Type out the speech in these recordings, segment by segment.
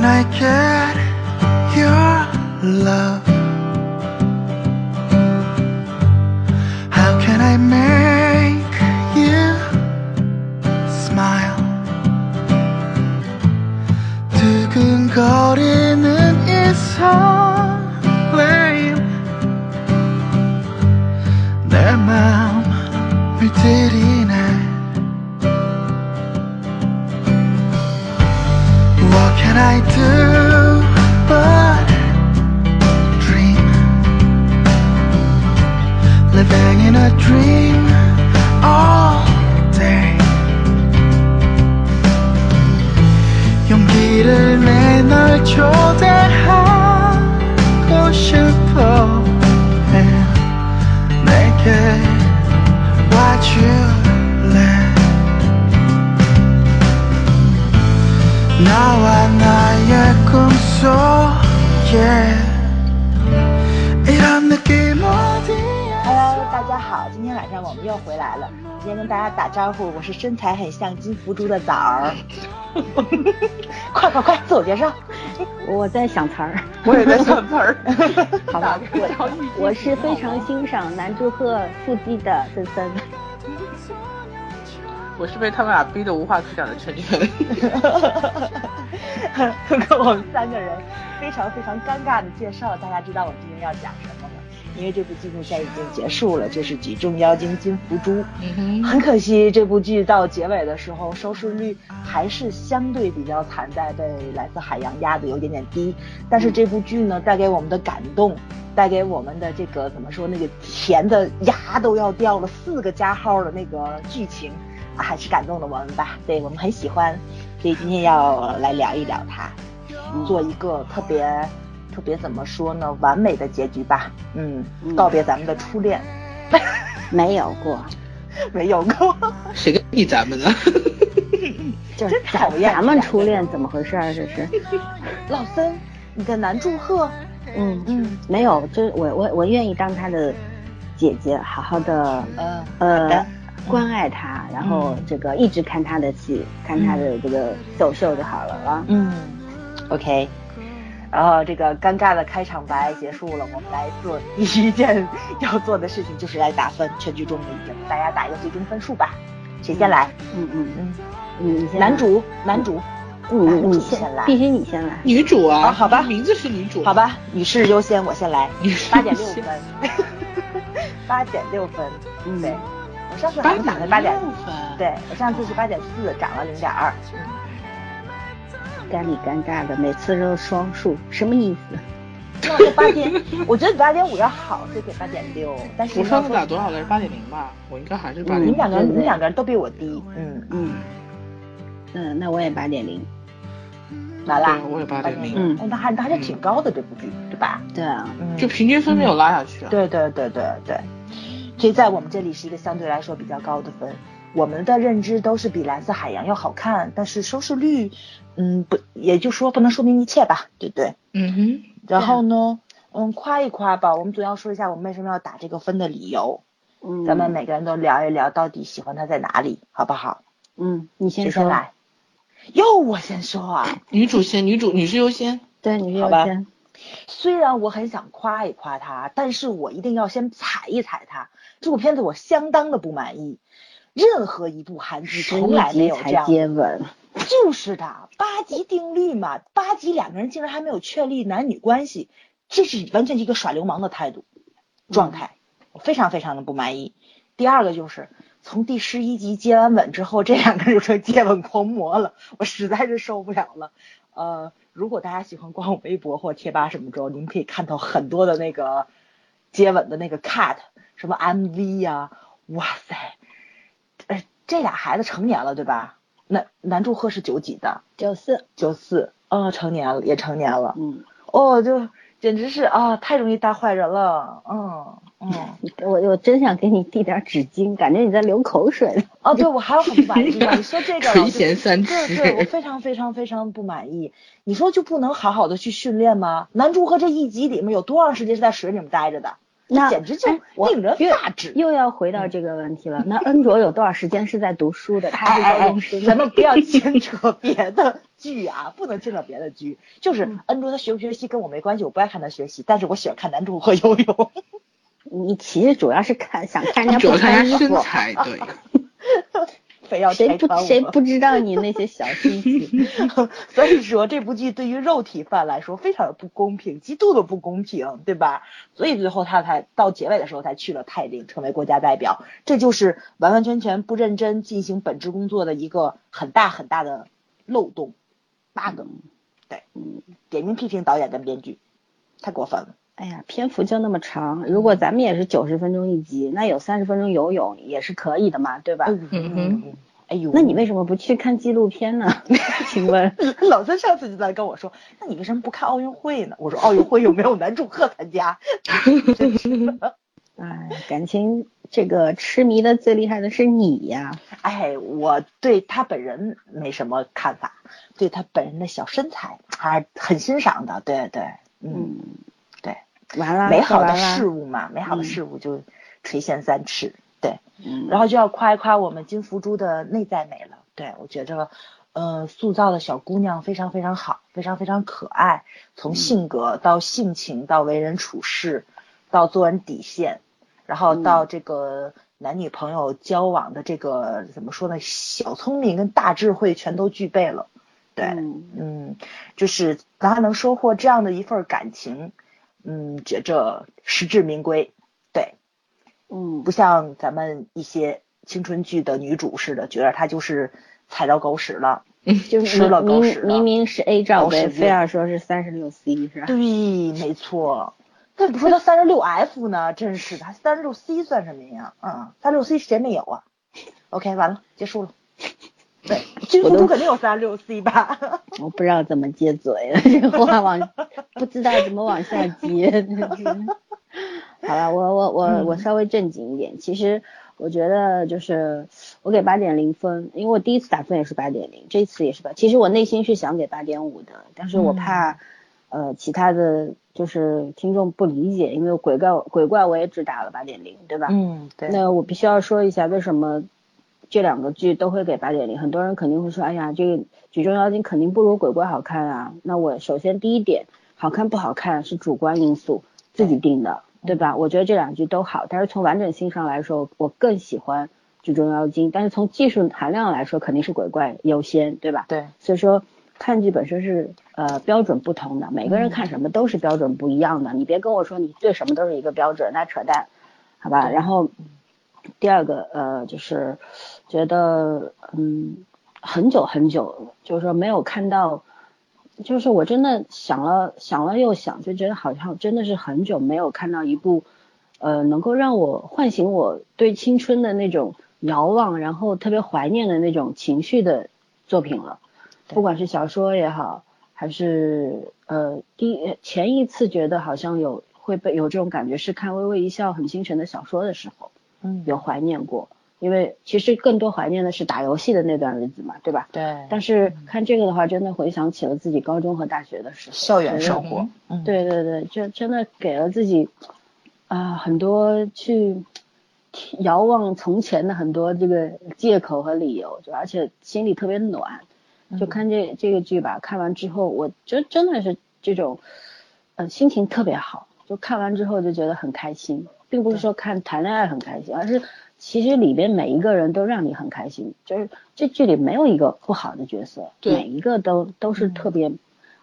can I get your love? 又回来了。今天跟大家打招呼，我是身材很像金福珠的枣儿。快快快，自我介绍。我在想词儿，我也在想词儿。好吧，我我是非常欣赏南柱赫腹肌的森森。我是被他们俩逼得无话可讲的陈晨。通过我们三个人非常非常尴尬的介绍，大家知道我们今天要讲什么吗？因为这部剧目现在已经结束了，就是《举重妖精金福珠》。嗯很可惜，这部剧到结尾的时候收视率还是相对比较惨淡，被《来自海洋》压的有点点低。但是这部剧呢，带给我们的感动，带给我们的这个怎么说，那个甜的牙都要掉了四个加号的那个剧情，啊还是感动了我们吧。对我们很喜欢，所以今天要来聊一聊它，做一个特别特别怎么说呢，完美的结局吧。嗯，告别咱们的初恋，没有过，没有过。谁跟你咱们呢？就是真讨厌咱们初恋怎么回事儿？这是，老森，你的男祝贺，嗯嗯没有，就是我我我愿意当他的姐姐，好好的呃呃关爱他，然后嗯这个一直看他的戏，看他的这个走秀就好了啊。嗯，OK。然后这个尴尬的开场白结束了，我们来做第一件要做的事情，就是来打分。全剧终了已经，大家打一个最终分数吧。谁先来？嗯嗯嗯，嗯，你先来男，主，男主，嗯男主你先来必须你先来。女主啊，啊好吧名字是女主，好，吧，女士优先，我先来女士，八点六分，八点六分。嗯对，我上次好像打的八点六分，对我上次是八点四，涨了零点二。干里尴尬的，每次都是双数，什么意思？要说八点，我觉得比八点五要好，所以给八点六。但是我上次要说打多少来着？八点零吧，我应该还是八点零。你们两个人，你们两个人都比我低。嗯，嗯嗯，那我也八点零。完了，我也八点零那还那还是挺高的这部剧，对吧？对啊，嗯，就平均分没有拉下去啊。对对对对对，所以在我们这里是一个相对来说比较高的分。我们的认知都是比《蓝色海洋》要好看，但是收视率，嗯，不，也就说不能说明一切吧，对不对？嗯哼，然后呢，嗯，夸一夸吧，我们总要说一下我们为什么要打这个分的理由。嗯，咱们每个人都聊一聊到底喜欢它在哪里，好不好？嗯，你先说来？哟，我先说啊。女主先，女主女士优先。对，女士优好吧先。虽然我很想夸一夸它，但是我一定要先踩一踩它。这部片子我相当的不满意，任何一部韩剧从来没有这样。接吻，就是的，八级定律嘛，八级两个人竟然还没有确立男女关系，这是完全一个耍流氓的态度状态，我非常非常的不满意。第二个就是从第十一集接完吻之后，这两个人就成接吻狂魔了，我实在是受不了了。呃，如果大家喜欢逛我微博或贴吧什么之后，你们可以看到很多的那个接吻的那个 cut，什么 MV 呀、哇塞，呃，这俩孩子成年了对吧？男男祝贺是九几的？九四，九四，哦，成年了，也成年了，嗯，哦，就简直是啊，太容易当坏人了，嗯嗯，我我真想给你递点纸巾，感觉你在流口水。哦，对，我还有很不满意，你说这个 垂涎三对尺对，我非常非常非常不满意。你说就不能好好的去训练吗？男主和这一集里面有多长时间是在水里面待着的？那简直就令人又发指。又要回到这个问题了。那恩卓有多少时间是在读书的？他是在哎哎哎用书，咱们不要牵扯别的剧啊，不能牵扯别的剧。就是嗯恩卓他学不学习跟我没关系，我不爱看他学习，但是我喜欢看男主和游泳。你其实主要是看想看人家主要不穿衣看人家身。材，对。非要谁不谁不知道你那些小 心思？所以说这部剧对于肉体饭来说非常的不公平，极度的不公平，对吧？所以最后他才到结尾的时候才去了泰林，成为国家代表，这就是完完全全不认真进行本职工作的一个很大很大的漏洞 bug。对，嗯，点名批评导演跟编剧，太过分了。哎呀，篇幅就那么长，如果咱们也是九十分钟一集，那有三十分钟游泳也是可以的嘛，对吧？嗯嗯哼，哎呦，那你为什么不去看纪录片呢？请问？老三上次就在跟我说，那你为什么不看奥运会呢？我说奥运会有没有男主贺参加，真是的。哎，感情这个痴迷的最厉害的是你呀！哎，我对他本人没什么看法，对他本人的小身材还是很欣赏的。对对，嗯，完了，美好的事物嘛，美好的嗯事物就垂涎三尺。对，嗯，然后就要夸一夸我们金福珠的内在美了。对我觉着，呃，塑造的小姑娘非常非常好，非常非常可爱，从性格到性情到为人处事，到做人底线，然后到这个男女朋友交往的这个怎么说呢，小聪明跟大智慧全都具备了。对，嗯嗯，就是咱还能收获这样的一份感情，嗯，觉着实至名归。对，嗯不像咱们一些青春剧的女主似的，觉得她就是踩到狗屎了。就是吃了狗明屎了明明是 A 罩杯，非要说是三十六 C 是吧？对，没错。那你说她三十六 F 呢？真是的，三十六 C 算什么呀？嗯，三十六 C 谁没有啊？OK，完了，结束了。我都肯定有三十六 C 吧？我不知道怎么接嘴了，这话往不知道怎么往下接。好了，我我我嗯我稍微正经一点。其实我觉得就是我给八点零分，因为我第一次打分也是八点零，这次也是八。其实我内心是想给八点五的，但是我怕、呃其他的就是听众不理解，因为鬼怪鬼怪我也只打了八点零，对吧？嗯，对。那我必须要说一下，为什么这两个剧都会给八点零？很多人肯定会说，哎呀，这个《举重妖精》肯定不如《鬼怪》好看啊。那我首先第一点，好看不好看是主观因素，自己定的，对吧？我觉得这两剧都好，但是从完整性上来说，我更喜欢《举重妖精》，但是从技术含量来说，肯定是《鬼怪》优先，对吧？对，所以说看剧本身是呃标准不同的，每个人看什么都是标准不一样的。你别跟我说你对什么都是一个标准，那扯淡，好吧？然后第二个呃就是觉得嗯很久很久，就是说没有看到，就是我真的想了想了又想，就觉得好像真的是很久没有看到一部呃能够让我唤醒我对青春的那种遥望，然后特别怀念的那种情绪的作品了。不管是小说也好，还是呃第前一次觉得好像有会被有这种感觉是看《微微一笑很倾城》的小说的时候，嗯，有怀念过。因为其实更多怀念的是打游戏的那段日子嘛，对吧？对，但是看这个的话，真的回想起了自己高中和大学的时候，校园生活，嗯，对对对，就真的给了自己啊、很多去遥望从前的很多这个借口和理由，就而且心里特别暖。就看这这个剧吧，看完之后，我真真的是这种，呃，心情特别好。就看完之后就觉得很开心，并不是说看谈恋爱很开心，而是其实里边每一个人都让你很开心。就是这剧里没有一个不好的角色，对每一个都都是特别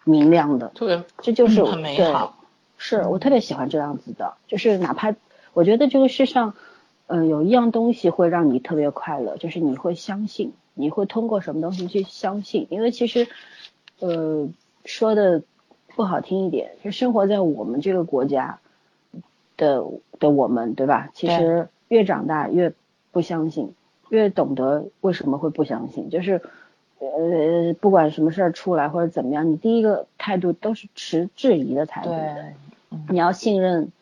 明亮的。特别这就是我很美对好。是我特别喜欢这样子的，就是哪怕我觉得这个世上，呃，有一样东西会让你特别快乐，就是你会相信，你会通过什么东西去相信，因为其实，呃，说的不好听一点，就生活在我们这个国家的的我们，对吧？其实越长大越不相信，越懂得为什么会不相信，就是。呃，不管什么事儿出来或者怎么样，你第一个态度都是持质疑的态度的。对，你要信任，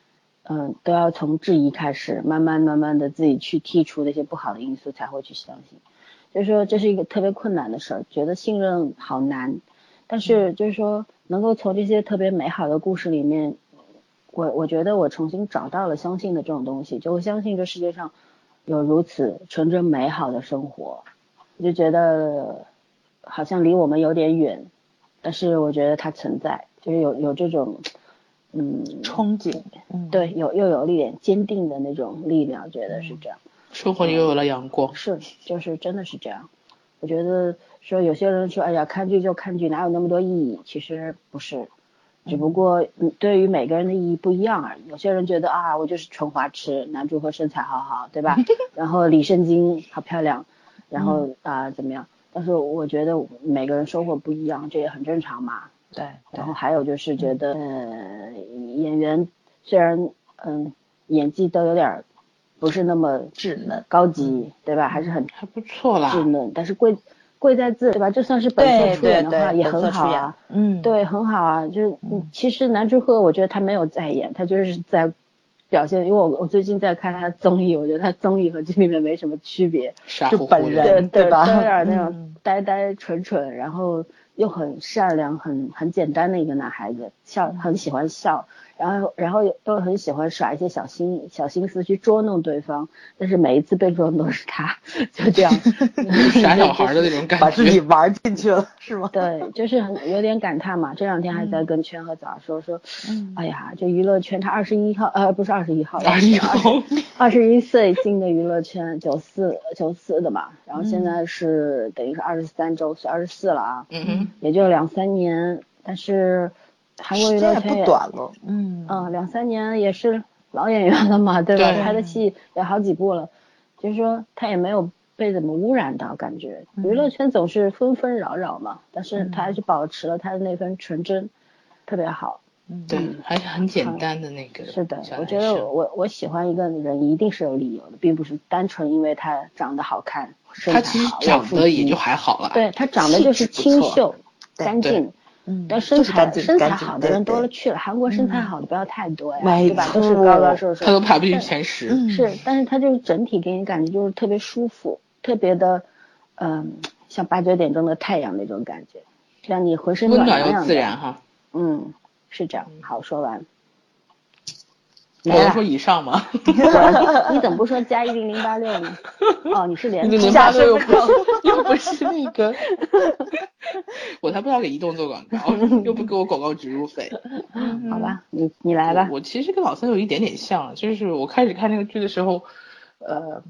嗯、都要从质疑开始，慢慢慢慢的自己去剔除那些不好的因素，才会去相信。就是说这是一个特别困难的事儿，觉得信任好难。但是就是说，能够从这些特别美好的故事里面我我觉得我重新找到了相信的这种东西，就我相信这世界上有如此纯真美好的生活，我就觉得好像离我们有点远，但是我觉得它存在，就是有有这种嗯憧憬，嗯，对，有又有一点坚定的那种力量，觉得是这样。生活又有了阳光。是，就是真的是这样。我觉得说有些人说，哎呀，看剧就看剧，哪有那么多意义？其实不是，只不过嗯，对于每个人的意义不一样而已。有些人觉得啊，我就是纯花痴，男主和身材好好，对吧？然后李圣经好漂亮，然后啊怎么样？但是我觉得每个人收获不一样，这也很正常嘛。对，然后还有就是觉得，呃，演员虽然嗯演技都有点不是那么稚嫩，高级，对吧？还是很还不错啦。稚嫩，但是贵贵在字，对吧？就算是本色出演的话，也很好啊。嗯，对，很好啊。就是其实南柱赫，我觉得他没有在演，他就是在表现。因为我我最近在看他综艺，我觉得他综艺和剧里面没什么区别，就。本人对吧？都有点那嗯种呆呆蠢蠢，然后又很善良、很很简单的一个男孩子，笑很喜欢笑，然后然后都很喜欢耍一些小心小心思去捉弄对方，但是每一次被捉弄都是他，就这样 傻小孩的那种感觉 把自己觉。玩进去了，是吗？对，就是很有点感叹嘛。这两天还在跟圈和早说说，嗯哎呀，这娱乐圈他二十一号呃不是二十一号，二十一号，二十一岁进的娱乐圈，九四九四的嘛，然后现嗯在是等于是二十三周岁，二十四了啊，嗯哼，也就两三年，但是韩国娱乐圈也短了，嗯嗯，两三年也是老演员了嘛，对吧？对拍的戏也好几部了，就是说他也没有被怎么污染到，感觉嗯娱乐圈总是纷纷扰扰嘛，但是他还是保持了他的那份纯真，特别好。对，还是很简单的那个。是的，我觉得我我喜欢一个人一定是有理由的，并不是单纯因为他长得好看，身材他其实长得也就还好了。对他长得就是清秀、干净。嗯，但身材身材好的人多了去了，韩国身材好的不要太多呀，对吧？都是高高瘦瘦，他都排不进前十。嗯是，但是他就是整体给你感觉就是特别舒服，特别的，嗯、像八九点钟的太阳那种感觉，让你浑身温暖洋洋的。自然哈。嗯，是这样。好，说完。我能说以上吗？对 你怎么不说加一零零八六呢？哦，你是连零零加八六又不是 又不是那个，我才不要给移动做广告，又不给我广告植入费。好吧，你你来吧。我其实跟老三有一点点像，就是我开始看那个剧的时候，呃，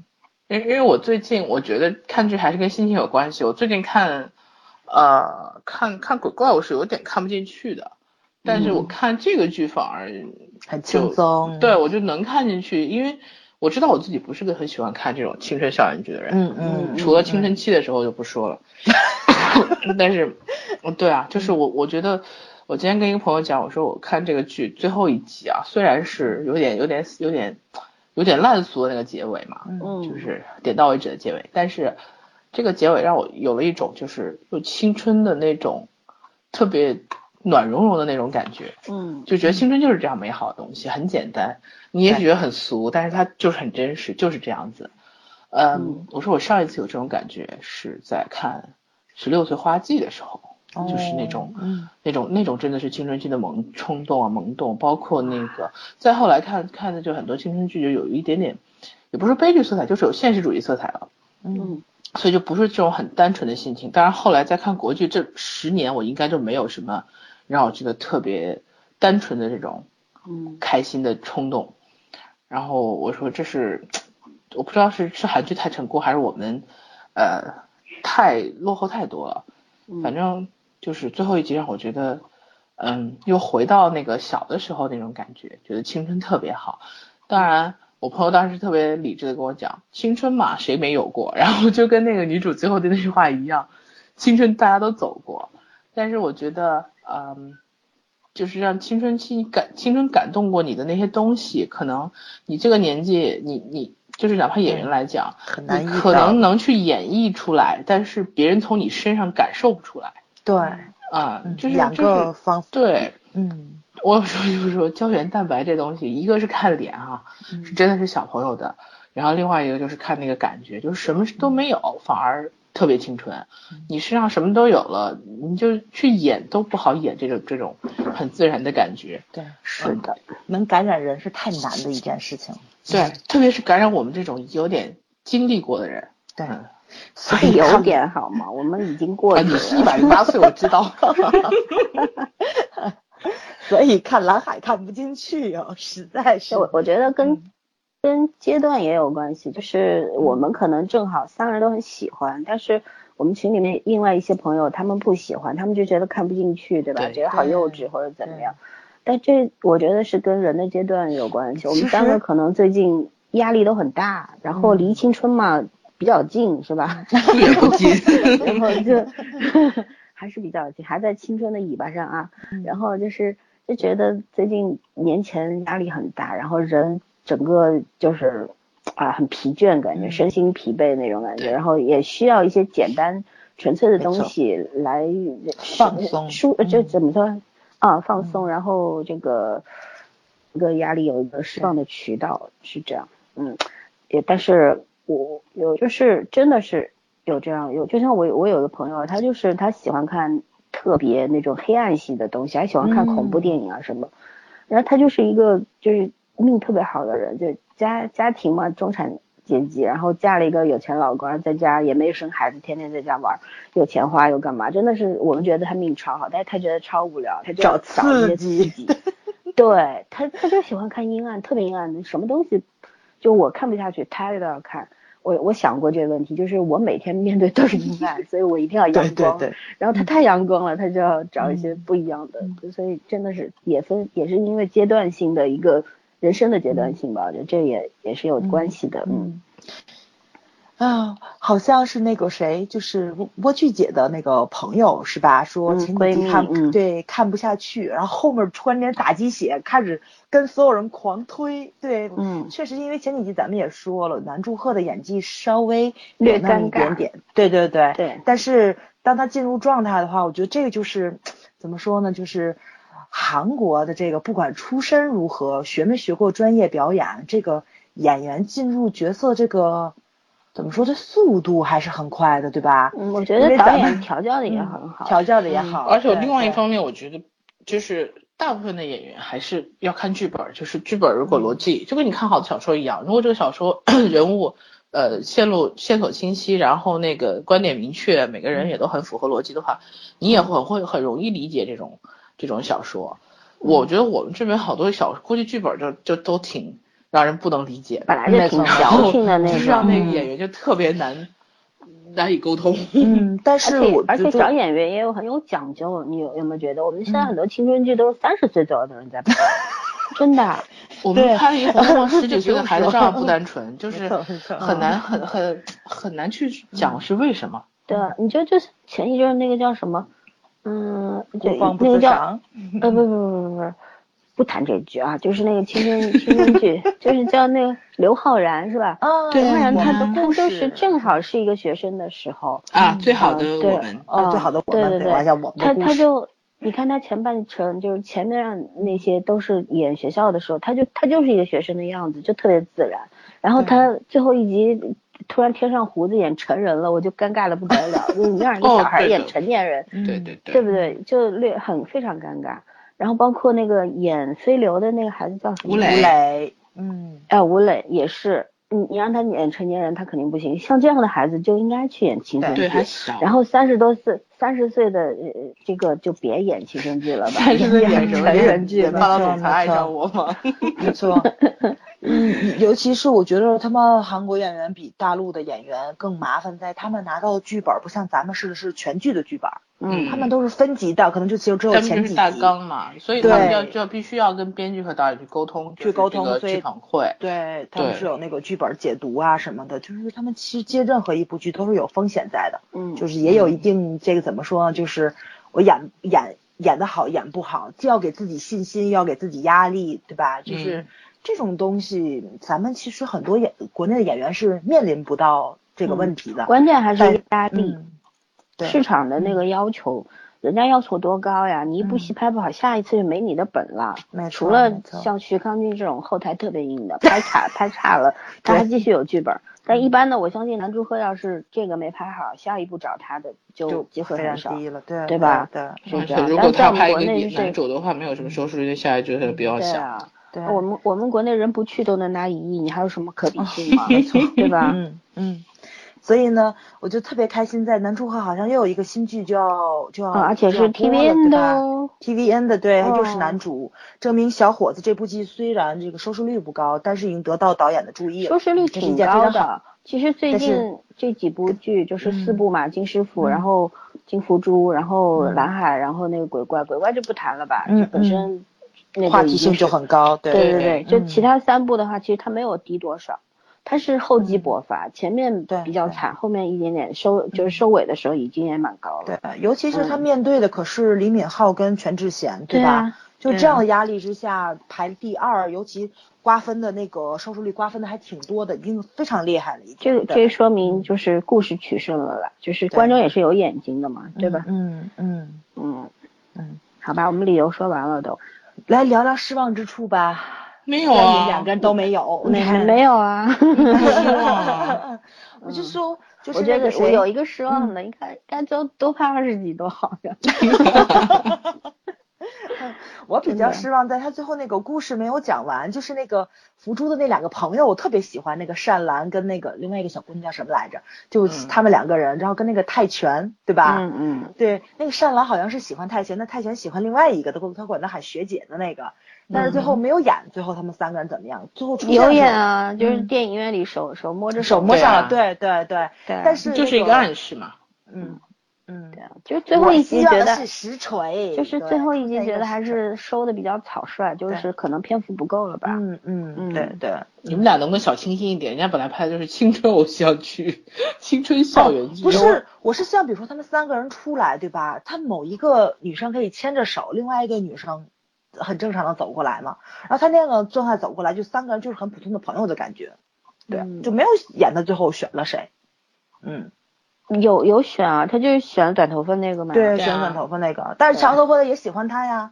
因因为我最近我觉得看剧还是跟心情有关系。我最近看，呃，看看鬼怪我是有点看不进去的，但是我看这个剧反而很轻松，对我就能看进去，因为我知道我自己不是个很喜欢看这种青春校园剧的人，嗯嗯，除了青春期的时候就不说了。但是，嗯对啊，就是我我觉得，我今天跟一个朋友讲，我说我看这个剧最后一集啊，虽然是有点有点有点有点烂俗的那个结尾嘛，嗯，就是点到为止的结尾，但是这个结尾让我有了一种就是有青春的那种特别暖融融的那种感觉，嗯就觉得青春就是这样美好的东西，很简单。你也许觉得很俗，但是它就是很真实，就是这样子。嗯嗯，我说我上一次有这种感觉是在看《十六岁花季》的时候，就是那种、嗯那种那种真的是青春期的萌冲动啊萌动，包括那个再后来看看的就很多青春剧就有一点点，也不是悲剧色彩，就是有现实主义色彩了。嗯所以就不是这种很单纯的心情。当然后来再看国剧，这十年我应该就没有什么让我觉得特别单纯的这种嗯开心的冲动。然后我说这是我不知道是是韩剧太成功，还是我们呃太落后太多了。嗯，反正就是最后一集让我觉得，嗯，又回到那个小的时候那种感觉，觉得青春特别好。当然，我朋友当时特别理智的跟我讲，青春嘛，谁没有过？然后就跟那个女主最后的那句话一样，青春大家都走过。但是我觉得，嗯，就是让青春期感青春感动过你的那些东西，可能你这个年纪，你你就是哪怕演员来讲，很难可能能去演绎出来，但是别人从你身上感受不出来。对，啊，嗯就是两个方就是对。嗯。我有时候就是说胶原蛋白这东西，一个是看脸哈、嗯是真的是小朋友的，然后另外一个就是看那个感觉，就是什么都没有，反而特别青春。嗯你身上什么都有了，你就去演都不好演这种这种很自然的感觉。对，是的，能感染人是太难的一件事情。对，特别是感染我们这种有点经历过的人。对，嗯所以 有点好吗？我们已经过了。你是一百零八岁，我知道。所以看蓝海看不进去哦，实在是。我我觉得跟、嗯跟阶段也有关系，就是我们可能正好三个人都很喜欢，但是我们群里面另外一些朋友他们不喜欢，他们就觉得看不进去，对吧？对觉得好幼稚或者怎么样。但这我觉得是跟人的阶段有关系。我们三个可能最近压力都很大，然后离青春嘛比较近，是吧？路也不近。然后就 还是比较近，还在青春的尾巴上啊。然后就是就觉得最近年前压力很大，然后人整个就是啊很疲倦，感觉嗯。身心疲惫那种感觉，对。然后也需要一些简单纯粹的东西来放松舒呃就嗯。怎么说啊放松，然后这个一个压力有一个释放的渠道是这样，嗯，也但是我有就是真的是有这样有，就像我我有个朋友，他就是他喜欢看特别那种黑暗系的东西，还喜欢看恐怖嗯。电影啊什么，然后他就是一个就是命特别好的人，就家家庭嘛中产阶级，然后嫁了一个有钱老公，在家也没生孩子，天天在家玩，有钱花又干嘛，真的是我们觉得他命超好，但是他觉得超无聊，他就找找一些刺激，对他他就喜欢看阴暗，特别阴暗的什么东西，就我看不下去，他都要看。我我想过这个问题，就是我每天面对都是阴暗，所以我一定要阳光。对对对，然后他太阳光了，他就要找一些嗯不一样的，所以真的是也分也是因为阶段性的一个人生的阶段性吧，我觉得这也也是有关系的。嗯，啊，好像是那个谁，就是蜗蜗苣姐的那个朋友是吧？说嗯前几闺蜜集看、嗯对看不下去，然后后面突然间打鸡血，开始跟所有人狂推。对，嗯确实因为前几集咱们也说了，南柱赫的演技稍微略有那么一点点，对对对对但是当他进入状态的话，我觉得这个就是怎么说呢？就是韩国的这个不管出身如何，学没学过专业表演，这个演员进入角色这个怎么说？这速度还是很快的，对吧？嗯，我觉得导演调教的也很好，调教的也嗯好，而且另外一方面，我觉得就是大部分的演员还是要看剧本儿，就是剧本儿如果逻辑就跟你看好的小说一样，如果这个小说人物呃线路线索清晰，然后那个观点明确，每个人也都很符合逻辑的话，你也很会很容易理解这种这种小说。我觉得我们这边好多小估计剧本就就都挺让人不能理解，本来就挺矫情的那就是让那个。演员就特别难难以沟通。嗯，但是我而且找演员也有很有讲究，你有有没有觉得我们现在嗯很多青春剧都是三十岁左右的人在拍，真的。我们对拍一个《红》，十几岁的孩子 不用说照样不单纯，就是很难很很很难去讲是为什么。对啊，你就就是前一阵那个叫什么，嗯，就不慌不那个叫。呃不不不不不，不谈这句啊，就是那个青春青春剧，就是叫那个刘昊然是吧？啊，对刘昊然他他就是故事正好是一个学生的时候，啊，最好的我们，哦，最好的我们，对对我想我们他他就你看他前半程就是前面那些都是演学校的时候，他就他就是一个学生的样子，就特别自然。然后他最后一集突然贴上胡子演成人了，我就尴尬的不得了，就是你让一个哦小孩演成年人，对对对对不对？就略很非常尴尬。然后包括那个演飞流的那个孩子叫什么？吴吴磊磊，嗯，哎，吴磊也是，你你让他演成年人，他肯定不行。像这样的孩子就应该去演青春剧。对还小，然后三十多岁，三十岁的呃这个就别演青春剧了吧，三十岁演什么成人剧。霸道总裁爱没错上我吗？没错，嗯，尤其是我觉得他们韩国演员比大陆的演员更麻烦，在他们拿到的剧本不像咱们似的是全剧的剧本，嗯他们都是分级的，可能就只有只有前几集。纲嘛，所以他们对要就要必须要跟编剧和导演去沟通，去沟通剧本会。对，他们是有那个剧本解读啊什么的，就是他们其实接任何一部剧都是有风险在的，嗯，就是也有一定这个怎么说呢，就是我演演演的好演不好，既要给自己信心，又要给自己压力，对吧？就是嗯这种东西，咱们其实很多演国内的演员是面临不到这个问题的。关键还是压力，嗯，对市场的那个要求，人家要求多高呀？你一部嗯戏拍不好，下一次就没你的本了。没除了像徐康俊这种后台特别硬的，拍 差拍差了，他还继续有剧本，但一般的，我相信南柱赫要是这个没拍好，下一步找他的就机会非很少。低了，对对吧对是这而且如果他拍一个男主的话，没有什么收视率，下来觉得比较小。对啊，对，我们我们国内人不去都能拿一亿，你还有什么可比性吗？没错，对吧？嗯嗯，所以呢，我就特别开心，在南柱赫好像又有一个新剧就要就要，啊而且是 TVN 的。TVN 的对，又是哦男主，证明小伙子这部剧虽然这个收视率不高，但是已经得到导演的注意了，收视率挺高。的。其实最近这几部剧就是四嗯部嘛，金师傅，嗯然后金福珠，然后嗯蓝海，然后那个鬼怪，鬼怪就不谈了吧，嗯这本身那个话题性就很高，对。对对对，就嗯其他三部的话，其实它没有低多少，它是厚积薄发，前面比较惨，后面一点点收就是收尾的时候已经也蛮高了。对，尤其是他嗯。面对的可是李敏镐跟全智贤，吧？对吧就这样的压力之下排第二，尤其瓜分的那个收视率瓜分的还挺多的，已经非常厉害了，已经。这个这。说明就是故事取胜了啦，就是观众也是有眼睛的嘛，对吧？嗯嗯。嗯。嗯，好吧，我们理由说完了都，来聊聊失望之处吧。没有啊，两个人都没有，没你看没有啊。我就说，就是我觉得我那个谁有一个失望的，应该应该就多拍二十集多好呀。我比较失望在他最后那个故事没有讲完，就是那个福珠的那两个朋友，我特别喜欢那个善兰跟那个另外一个小姑娘叫什么来着？就嗯他们两个人，然后跟那个泰拳，对吧？嗯嗯，对，那个善兰好像是喜欢泰拳，那泰拳喜欢另外一个，他他管他喊学姐的那个，但是最后没有演，最后他们三个人怎么样？最后出演啊，就是嗯电影院里手手摸着手摸上了，对对对，对但是就是一个暗示嘛。嗯嗯对，啊，就是最后一集觉得是实锤，就是最后一集觉得还是收的比较草率，就是可能篇幅不够了吧。嗯嗯嗯对对。你们俩能不能小清新一点？人家本来拍的就是青春偶像剧、青春校园剧。不是，我是希望比如说他们三个人出来，对吧？他某一个女生可以牵着手，另外一个女生很正常的走过来嘛。然后他那个状态走过来，就三个人就是很普通的朋友的感觉，对，嗯就没有演到最后选了谁。嗯，有有选啊，他就是选短头发那个嘛。对，对啊选短头发那个，但是长头发的也喜欢他呀。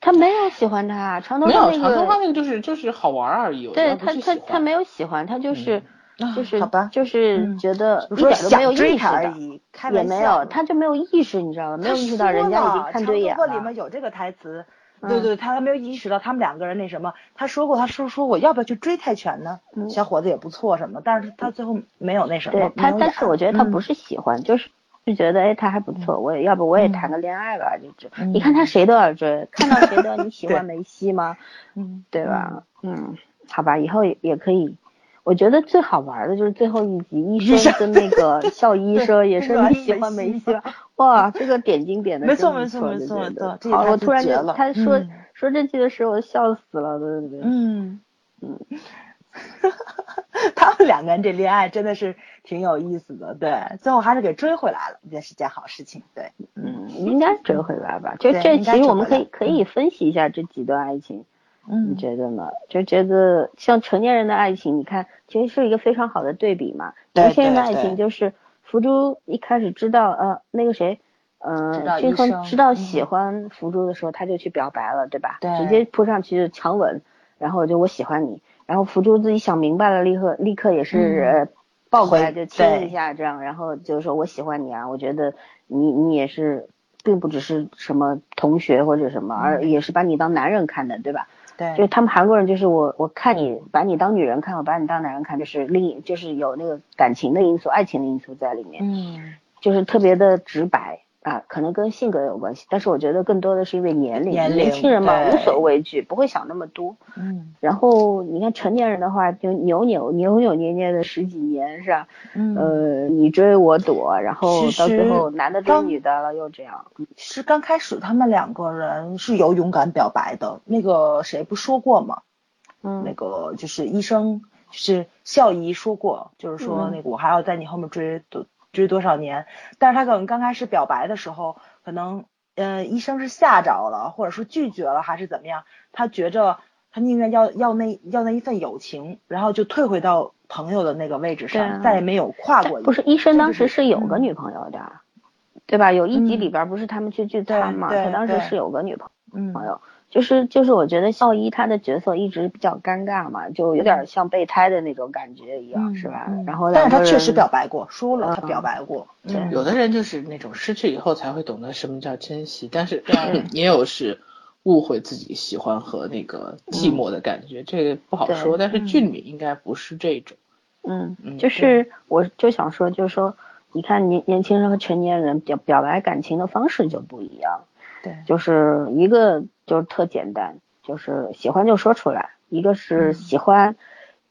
他没有喜欢他，长头发那个，长头发那个就是就是好玩而已。我对他他他没有喜欢，他就是啊就是好吧就是嗯觉得一点都没有意识到，他而已，开玩笑也没有，他就没有意识，你知道吗？没有意识到人家已经看对眼了长头发里面。有这个台词。嗯对对，他还没有意识到他们两个人那什么。他说过，他说说我要不要去追泰拳呢？嗯小伙子也不错什么，但是他最后没有那什么。对他，但是我觉得他不是。喜欢，就是就觉得哎他还不错，我也要不我也谈个恋爱吧，就这。嗯你看他谁都要追，看到谁都要你喜欢 梅西吗？嗯，对吧？嗯，好吧，以后也也可以。我觉得最好玩的就是最后一集，医生跟那个 校医说也是你喜欢梅西吧？哇，这个点睛点的没错没错没错没错好，我突然就绝了他说嗯说这句的时候，我笑死了，对对对。嗯嗯，他们两个人这恋爱真的是挺有意思的，对，最后还是给追回来了，也是件好事情，对，嗯，应该追回来吧？就这，其实我们可以可以分析一下这几段爱情。你嗯，觉得呢？就觉得像成年人的爱情，你看，其实是一个非常好的对比嘛。对年轻人的爱情就是福珠一开始知道呃那个谁，呃均衡医生知道嗯喜欢福珠的时候，他就去表白了，对吧？对直接扑上去就强吻，然后就我喜欢你，然后福珠自己想明白了，立刻立刻也是、嗯呃抱过来就亲了一下，这样，然后就说我喜欢你啊，我觉得你你也是。并不只是什么同学或者什么，而也是把你当男人看的，对吧？对，就他们韩国人就是我我看你把你当女人看，我把你当男人看，就是另就是有那个感情的因素、爱情的因素在里面，嗯，就是特别的直白啊，可能跟性格有关系，但是我觉得更多的是因为年龄，年龄年轻人嘛无所畏惧，不会想那么多。嗯然后你看成年人的话，就扭扭扭扭捏捏的十几年是吧？嗯，呃，你追我躲，然后到最后男的追女的了又这样。是刚开始他们两个人是有勇敢表白的，那个谁不说过吗？嗯那嗯个就是医生，就是校医说过，就是说嗯那个我还要在你后面追多追多少年。但是他可能刚开始表白的时候，可能嗯、呃医生是吓着了，或者说拒绝了，还是怎么样？他觉着他宁愿要要那要那一份友情，然后就退回到朋友的那个位置上，啊再也没有跨过不是医生当时是是有个嗯女朋友的，对吧？有一集嗯里边不是他们去聚餐嘛，他当时是有个女朋朋友，就是就是我觉得孝一他的角色一直比较尴尬嘛，就有点像备胎的那种感觉一样，是吧？嗯然后但是他确实表白过，输了他嗯。表白过，有的人就是那种失去以后才会懂得什么叫珍惜，但是对。也有是误会自己喜欢和那个寂寞的感觉，这个不好说。但是嗯。俊敏应该不是这种，嗯嗯，就是我就想说，就是说，你看年年轻人和成年人表表白感情的方式就不一样，对，就是一个就是特简单，就是喜欢就说出来；一个是嗯。喜欢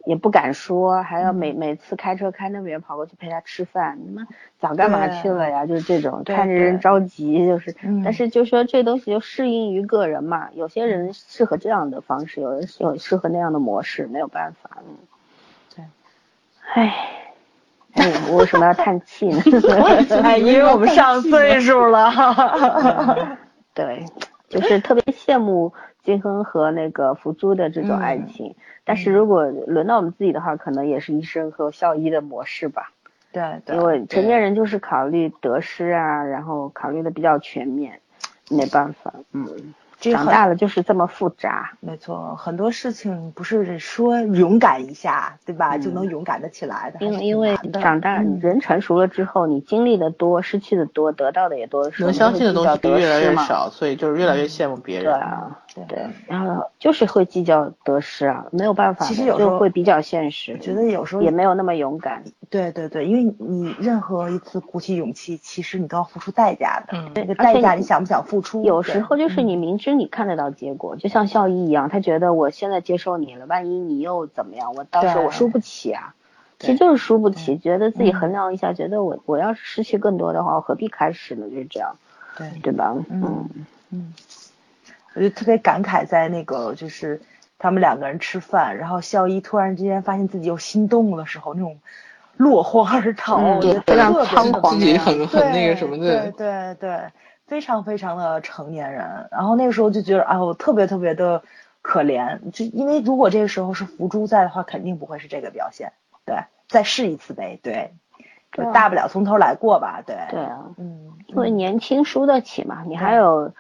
也不敢说，还要每嗯。每次开车开那么远跑过去陪他吃饭，你妈早干嘛去了呀？就是这种看着人着急，就是，嗯。但是就说这东西就适应于个人嘛，有些人适合这样的方式，有人有适合那样的模式，没有办法，嗯，对，唉。哎，我为什么要叹气呢？哎，因为我们上岁数了，对，就是特别羡慕金亨和那个福珠的这种爱嗯。情，但是如果轮到我们自己的话，可能也是医生和校医的模式吧，对对。因为成年人就是考虑得失啊，然后考虑的比较全面，没办法，嗯，长大了就是这么复杂，没错，很多事情不是说勇敢一下，对吧，嗯就能勇敢的起来的，因为因为长大嗯人成熟了之后，你经历的多，失去的多，得到的也多能相信的东西越来越少，所以就是越来越羡慕别人。对啊，对对，然后就是会计较得失啊，没有办法，其实有时候会比较现实，我觉得有时候也没有那么勇敢。对对对，因为你任何一次鼓起勇气，其实你都要付出代价的。嗯那个代价你想不想付出？有时候就是嗯你明知你看得到结果，就像孝义一样，他觉得我现在接受你了，万一你又怎么样，我到时候我输不起啊。其实就是输不起，觉得自己嗯衡量一下，觉得我我要是失去更多的话，我何必开始呢？就是这样，对，对吧？嗯嗯，我就特别感慨，在那个就是他们两个人吃饭，然后孝一突然之间发现自己又心动的时候，那种落荒而逃，嗯我觉得非常特别的仓皇自己很很那个对什么对的，对对，非常非常的成年人。然后那个时候就觉得啊，我特别特别的可怜，就因为如果这个时候是福珠在的话，肯定不会是这个表现。对，再试一次呗，对，对啊大不了从头来过吧，对，对啊，嗯，因为年轻输得起嘛，你还有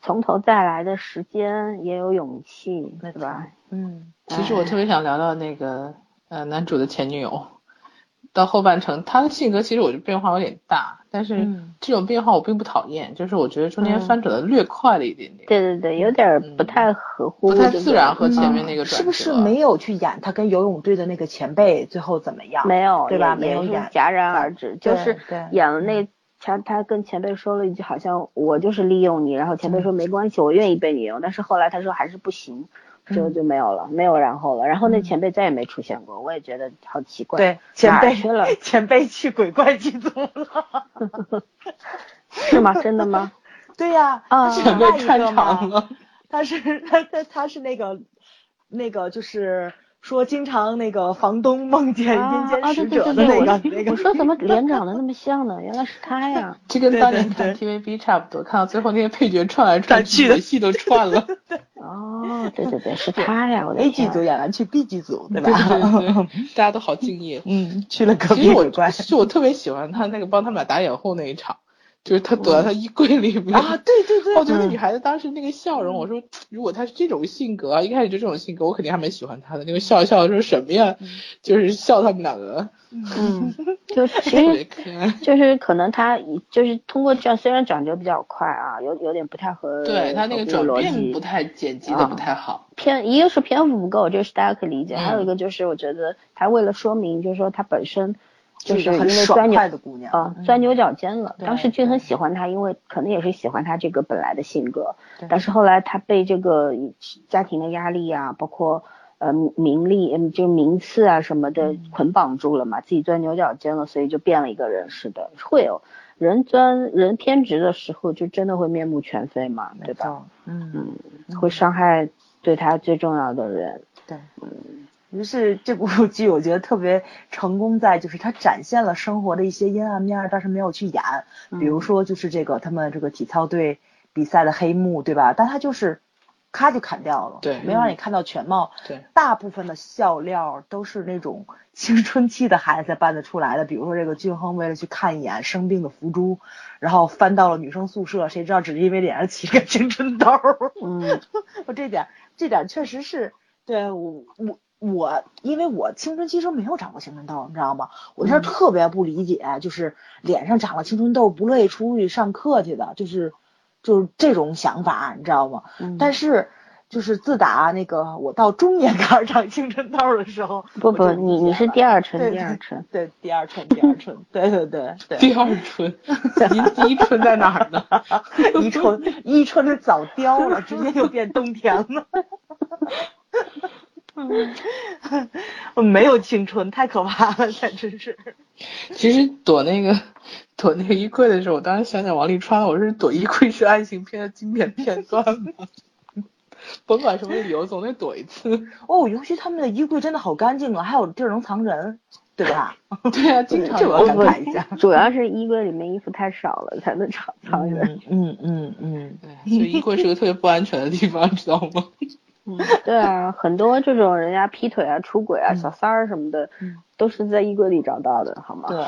从头再来的时间，也有勇气，没对吧？嗯，其实我特别想聊聊那个呃男主的前女友，到后半程他的性格其实我觉得变化有点大，但是嗯这种变化我并不讨厌，就是我觉得中间嗯翻转的略快了一点点，对对对，有点儿不太合乎，不太自然和嗯前面那个转折。是不是没有去演他跟游泳队的那个前辈最后怎么样？没有，对吧没有演戛然而止，就是对演了那他他跟前辈说了一句，好像我就是利用你，然后前辈嗯说没关系，我愿意被你用，但是后来他说还是不行，之后嗯就没有了，没有然后了，然后那嗯前辈再也没出现过，我也觉得好奇怪，对，前辈去了？前辈去鬼怪剧组了。是吗？真的吗？对呀、啊他是前另外一辈串个嘛场了，他是他他 他是那个那个就是说经常那个房东梦见阴啊间啊！使者的对对对对，我那个那个。我说怎么脸长得那么像呢？原来是他呀！这跟当年对看 TVB 差不多，看到最后那些配角串来串去，的戏都串了。哦，对对对，是他呀！我 A 剧组演完去 B 剧组，对对吧？对对，大家都好敬业。嗯，去了隔其实我壁鬼怪。就我特别喜欢他那个帮他们俩打掩护那一场，就是他躲在他衣柜里面。啊，对对对，我觉得女孩子当时那个笑容，我说如果她是这种性格啊，一开始就这种性格，我肯定还蛮喜欢她的。那个笑笑说什么呀？就是笑他们两个，嗯，就其特别实可爱。就是可能他就是通过这样，虽然转折比较快啊，有有点不太合对他那个转逻辑变不太剪辑的啊不太好。篇，一个是篇幅不够，这是大家可以理解，嗯还有一个就是我觉得他为了说明，就是说他本身就是很爽为钻牛快的姑娘啊、嗯钻牛角尖了。对当时俊很喜欢她，因为可能也是喜欢她这个本来的性格，但是后来她被这个家庭的压力啊，包括呃名利，嗯，就是名次啊什么的嗯捆绑住了嘛，自己钻牛角尖了，所以就变了一个人。似的，会有人钻人偏执的时候，就真的会面目全非嘛，对吧？嗯，嗯，会伤害对他最重要的人。对，于是这部 剧我觉得特别成功在就是它展现了生活的一些阴暗面儿，但是没有去演，比如说就是这个他们这个体操队比赛的黑幕，对吧？但它就是咔就砍掉了，对没有让你看到全貌。对，大部分的笑料都是那种 青春期的孩子才扮得出来的，比如说这个俊亨为了去看一眼生病的福珠，然后翻到了女生宿舍，谁知道只是因为脸上起个青春痘儿。嗯，我这点这点确实是对我我我，因为我青春期时候没有长过青春痘，你知道吗？我那时候特别不理解，就是脸上长了青春痘不乐意出去上课去的，就是就是这种想法，你知道吗？嗯但是就是自打那个我到中年开始长青春痘的时候，不不，你你是第二春，第二春。对第二春第二春，对对对对，第二春，您第一春在哪儿呢？一春一春是早凋了，直接就变冬天了。我没有青春，太可怕了，简直是。其实躲那个 躲那个衣柜的时候，我当时想想王沥川，我是 躲衣柜是爱情片的经典片段吗？甭管什么理由，总得躲一次。哦，尤其他们的衣柜真的好干净啊，还有地儿能藏人，对吧？对啊，经常这我要感慨一下。主要是衣柜里面衣服太少了，才能藏藏人。嗯嗯嗯嗯，对，所以衣柜是个特别不安全的地方，知道吗？嗯，对啊，很多这种人家劈腿啊、出轨啊、嗯小三儿什么的嗯，都是在衣柜里找到的，好吗？对，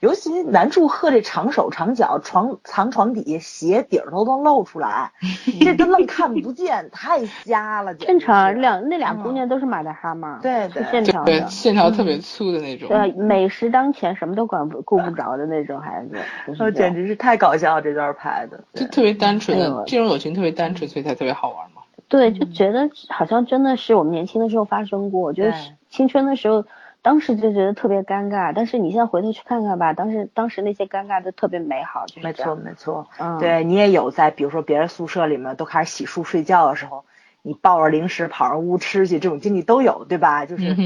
尤其男祝贺这长手长脚，床藏床底下，鞋底儿都能露出来，这都愣看不见，太瞎了，正常，两那俩嗯姑娘都是马大哈嘛，对对是线条对，的。线条特别粗的那种。对，美食当前，什么都管不顾不着的那种孩子，简直是太搞笑，这段拍的。对就特别单纯的这种友情，特别单纯，所以才特别好玩嘛。对，就觉得好像真的是我们年轻的时候发生过。我觉得青春的时候，当时就觉得特别尴尬，但是你现在回头去看看吧，当时当时那些尴尬都特别美好，就是没错。没错，嗯，对你也有在，比如说别人宿舍里面都开始洗漱睡觉的时候，你抱着零食跑上屋吃去，这种经历都有，对吧？就是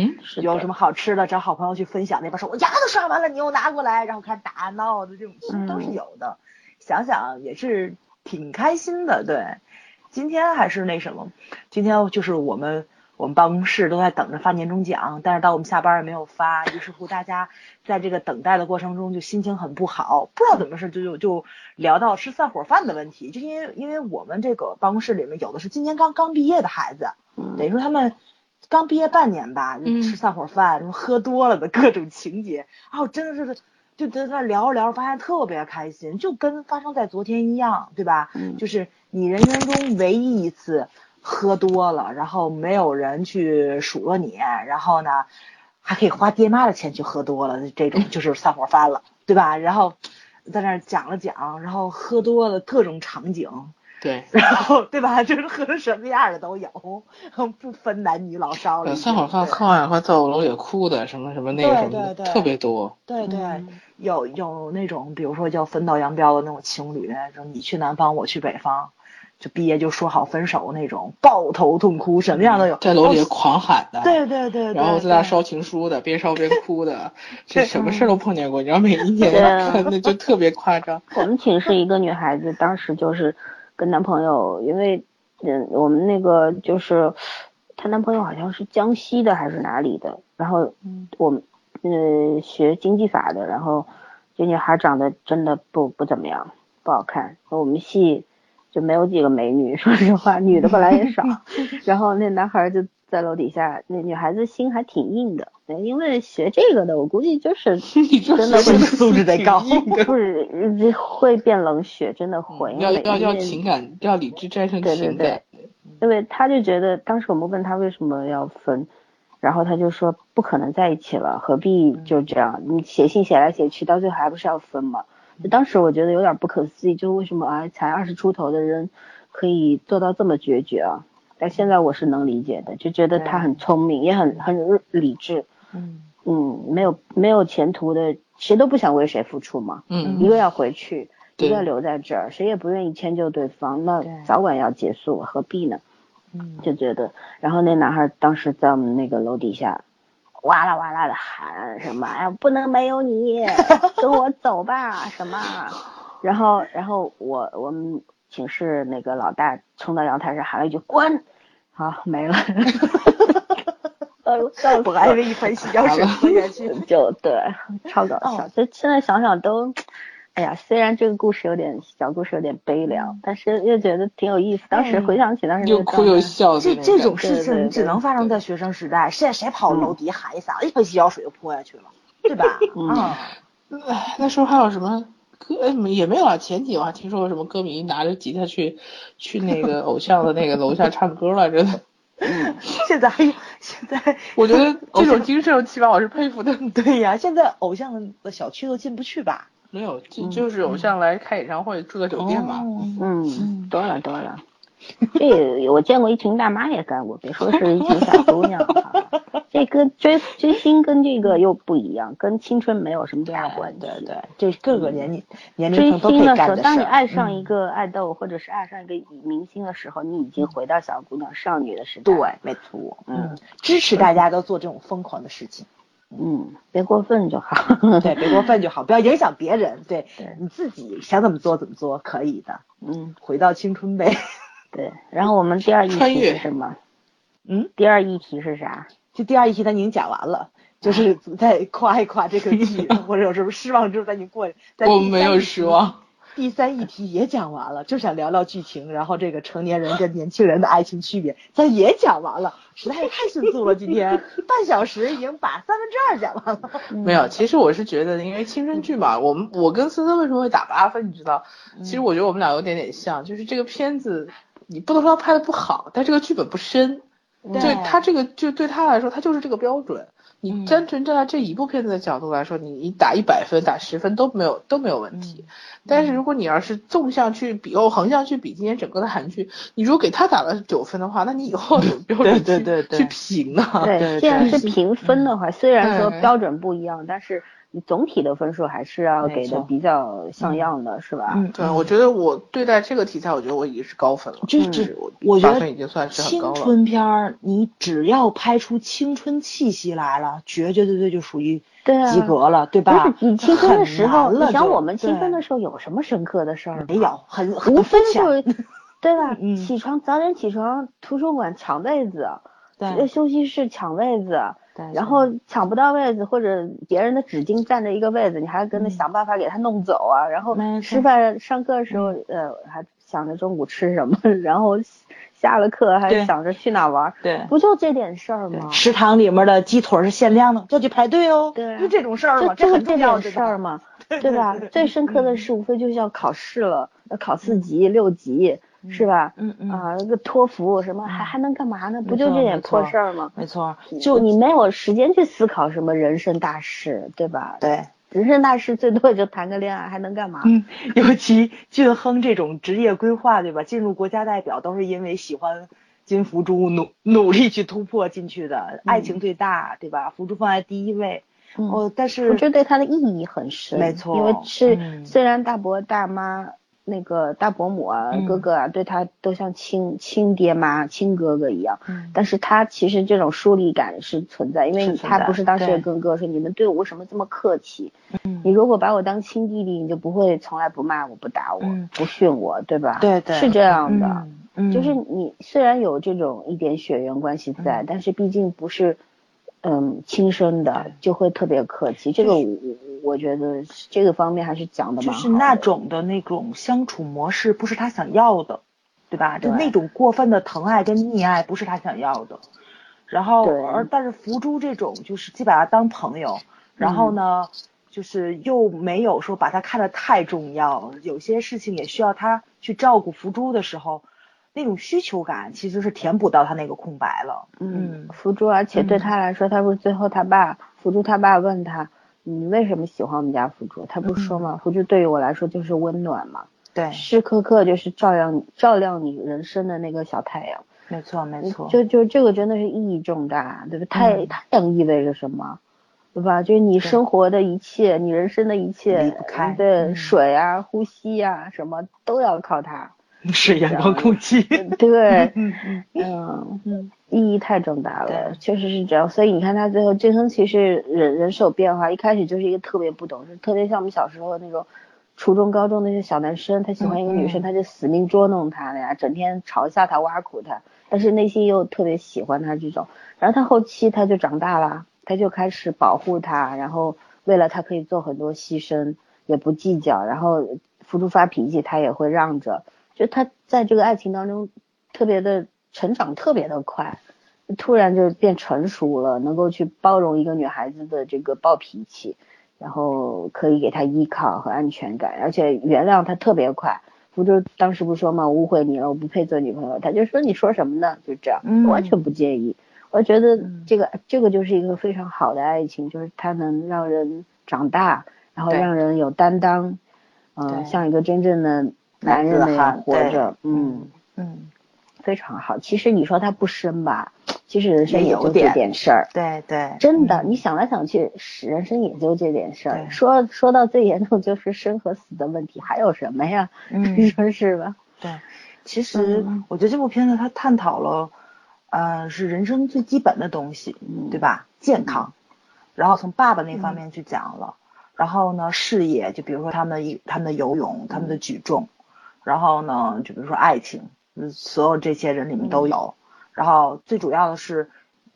有什么好吃的，找好朋友去分享，那边说我牙都刷完了，你又拿过来，然后开始打闹的这种，都是嗯有的。想想也是挺开心的，对。今天还是那什么，今天就是我们我们办公室都在等着发年终奖，但是到我们下班也没有发，于是乎大家在这个等待的过程中就心情很不好，不知道怎么事就就就聊到吃散伙饭的问题，就因为因为我们这个办公室里面有的是今年刚刚毕业的孩子，嗯等于说他们刚毕业半年吧，吃散伙饭，什么喝多了的各种情节，然后真的是就在那聊着聊着，发现特别开心，就跟发生在昨天一样，对吧？嗯就是你人生中唯一一次喝多了，然后没有人去数落你，然后呢还可以花爹妈的钱去喝多了，这种就是散伙饭了，对吧？然后在那儿讲了讲，然后喝多了各种场景。对，然后对吧？就是喝成什么样的都有，不分男女老少。呃，散伙饭喝完以后在我楼里哭的，什么什么那个对什么的，对对特别多。对对，嗯有有那种，比如说叫分道扬镳的那种情侣，就你去南方，我去北方，就毕业就说好分手那种，抱头痛哭，什么样都有。在楼里哦狂喊的，对对对对，然后在那烧情书的，边烧边哭的，这什么事儿都碰见过。你知道每一年那就特别夸张。我们寝室一个女孩子，当时就是跟男朋友，因为嗯，我们那个就是她男朋友好像是江西的还是哪里的，然后嗯我们呃学经济法的，然后这女孩长得真的不不怎么样，不好看，我们系就没有几个美女，说实话，女的本来也少，然后那男孩就在楼底下，那女孩子心还挺硬的，因为学这个的，我估计就是 真的会素质得高不是会变冷血，真的会。要要要情感，要理智战胜对对对。因为他就觉得，当时我们问他为什么要分，然后他就说不可能在一起了，何必就这样？你写信写来写去，到最后还不是要分吗？就当时我觉得有点不可思议，就为什么啊才二十出头的人可以做到这么决绝啊？但现在我是能理解的，就觉得他很聪明，也很很理智，嗯嗯，没有没有前途的，谁都不想为谁付出嘛。嗯一个要回去，对一个要留在这儿，谁也不愿意迁就对方，那早晚要结束，何必呢？嗯，就觉得，然后那男孩当时在我们那个楼底下，哇啦哇啦的喊什么，哎呀，不能没有你，跟我走吧，什么，然后然后我我们寝室那个老大冲到阳台上喊了一句滚，好没了，我还以为一盆洗脚水。就对，超搞笑。哦就现在想想都哎呀，虽然这个故事有点小故事有点悲凉，但是又觉得挺有意思。当时回想起当时又哭又笑，这这种事情只能发生在学生时代。现在谁跑楼底喊一嗓子，一盆洗脚水就泼下去了，对吧？嗯那时候还有什么歌？哎也没有啊。前几我还听说过什么歌迷拿着吉他去去那个偶像的那个楼下唱歌了，真的。现在还有现在，我觉得 这种精神起码我是佩服的。对呀，现在偶像的小区都进不去吧？没有，就就是偶像来开演唱会住的酒店嘛。哦嗯，多了多了。这我见过一群大妈也干过，别说是一群小姑娘了。这跟追追星跟这个又不一样，跟青春没有什么大关系。对对，这各个年龄年龄追层都可以星的时候。当你爱上一嗯个爱豆，或者是爱上一个明星的时候，你已经回到小姑娘少女的时代。对，没错，嗯，支持大家都做这种疯狂的事情。嗯，别过分就好。对，别过分就好，不要影响别人。对对你自己想怎么做怎么做，可以的。嗯，回到青春呗。对。然后我们第二议题是什么？嗯，第二议题是啥？就第二议题咱已经讲完了，就是再夸一夸这个剧，或者有什么失望之后再你过。在我没有失望。第三议题也讲完了，就想聊聊剧情，然后这个成年人跟年轻人的爱情区别，咱也讲完了，实在是太迅速了，今天 半小时已经把三分之二讲完了。没有，其实我是觉得，因为青春剧嘛，我们我跟森森为什么会打八分，你知道？其实我觉得我们俩有点点像，就是这个片子，你不能说它拍的不好，但这个剧本不深，对就他这个就对他来说，他就是这个标准。嗯你单纯站在这一部片子的角度来说，你你打一百分、打十分都没有都没有问题。但是如果你要是纵向去比哦，横向去比今年整个的韩剧，你如果给他打了九分的话，那你以后有标准去对对对对去评呢。对，对既然是评分的话，虽然说标准不一样，但是你总体的分数还是要给的比较像样的，是吧？嗯，对，我觉得我对待这个题材，我觉得我已经是高分了，就是我我觉得已经算是很高了。青春片儿，你只要拍出青春气息来了，绝绝对对就属于对啊及格了，对吧？不是你青春的时候，你想我们青春的时候有什么深刻的事儿吗？没有，很很无非肤浅就，对吧？嗯起床早点起床，图书馆抢被子，对休息室抢位子，对然后抢不到位子或者别人的纸巾占着一个位子，你还要跟着嗯想办法给他弄走啊。然后吃饭上课的时候，呃，还想着中午吃什么，然后下了课还想着去哪玩儿，对不就这点事儿吗？食堂里面的鸡腿是限量的，要去排队哦。对啊就这种事儿嘛，这很重要，的事儿嘛，对吧？最深刻的是无非就是要考试了，要考四级、六级，是吧？嗯嗯啊，那个托福什么还还能干嘛呢？不就这点破事儿吗？没错，就你没有时间去思考什么人生大事，对吧？对。人生大事最多也就谈个恋爱，还能干嘛？嗯，尤其俊亨这种职业规划，对吧？进入国家代表都是因为喜欢金福珠，努努力去突破进去的，爱情最大，对吧？福珠放在第一位。嗯哦，但我是觉得对他的意义很深，没错因为是、嗯虽然大伯大妈那个大伯母啊、嗯哥哥啊，对他都像亲亲爹妈、亲哥哥一样，嗯但是他其实这种疏离感是存在，因为他不是当时跟哥说，你们对我为什么这么客气？嗯你如果把我当亲弟弟，你就不会从来不骂我、不打我、嗯不训我，对吧？对对是这样的。嗯嗯就是你虽然有这种一点血缘关系在，但是毕竟不是，嗯，亲生的，就会特别客气。这个我我觉得这个方面还是讲的蛮好的。就是那种的那种相处模式，不是他想要的，对吧？就那种过分的疼爱跟溺爱，不是他想要的。然后，而但是福珠这种，就是既把他当朋友，然后呢，就是又没有说把他看得太重要，有些事情也需要他去照顾福珠的时候，那种需求感其实是填补到他那个空白了。嗯，福珠，而且对他来说，他不是最后他爸福珠他爸问他，你为什么喜欢我们家福珠？他不是说吗？福珠对于我来说就是温暖嘛，对，时刻刻就是照亮照亮你人生的那个小太阳。没错，没错。就就这个真的是意义重大，对吧？太、嗯太阳意味着什么，对吧？就是你生活的一切，你人生的一切，离不开对、嗯水啊、呼吸啊，什么都要靠它。是阳光空气。对，嗯 嗯嗯，嗯，意义太重大了对，确实是这样。所以你看他最后这亨其实人人是有变化，一开始就是一个特别不懂事，特别像我们小时候那种初中、高中那些小男生，他喜欢一个女生，他就死命捉弄她的呀，整天嘲笑她、挖苦她，但是内心又特别喜欢她这种。然后他后期他就长大了，他就开始保护她，然后为了她可以做很多牺牲。也不计较，然后付出发脾气他也会让着，就他在这个爱情当中特别的成长特别的快，突然就变成熟了，能够去包容一个女孩子的这个暴脾气，然后可以给她依靠和安全感，而且原谅她特别快。福州当时不说嘛，误会你了，我不配做女朋友，他就说你说什么呢？就这样，嗯完全不介意。我觉得嗯这个这个就是一个非常好的爱情，就是它能让人长大，然后让人有担当，嗯、对像一个真正的男人那样活着，嗯，嗯，非常好。其实你说他不深吧，其实人生也就这点点事儿。对对，真的，嗯你想来想去，是人生也就这点事儿。说说到最严重就是生和死的问题，还有什么呀？嗯你说是吧？对，其实嗯我觉得这部片子它探讨了，呃，是人生最基本的东西，嗯对吧？健康，然后从爸爸那方面去讲了，然后呢，事业，就比如说他们一他们的游泳，他们的举重，然后呢，就比如说爱情，嗯所有这些人里面都有，然后最主要的是。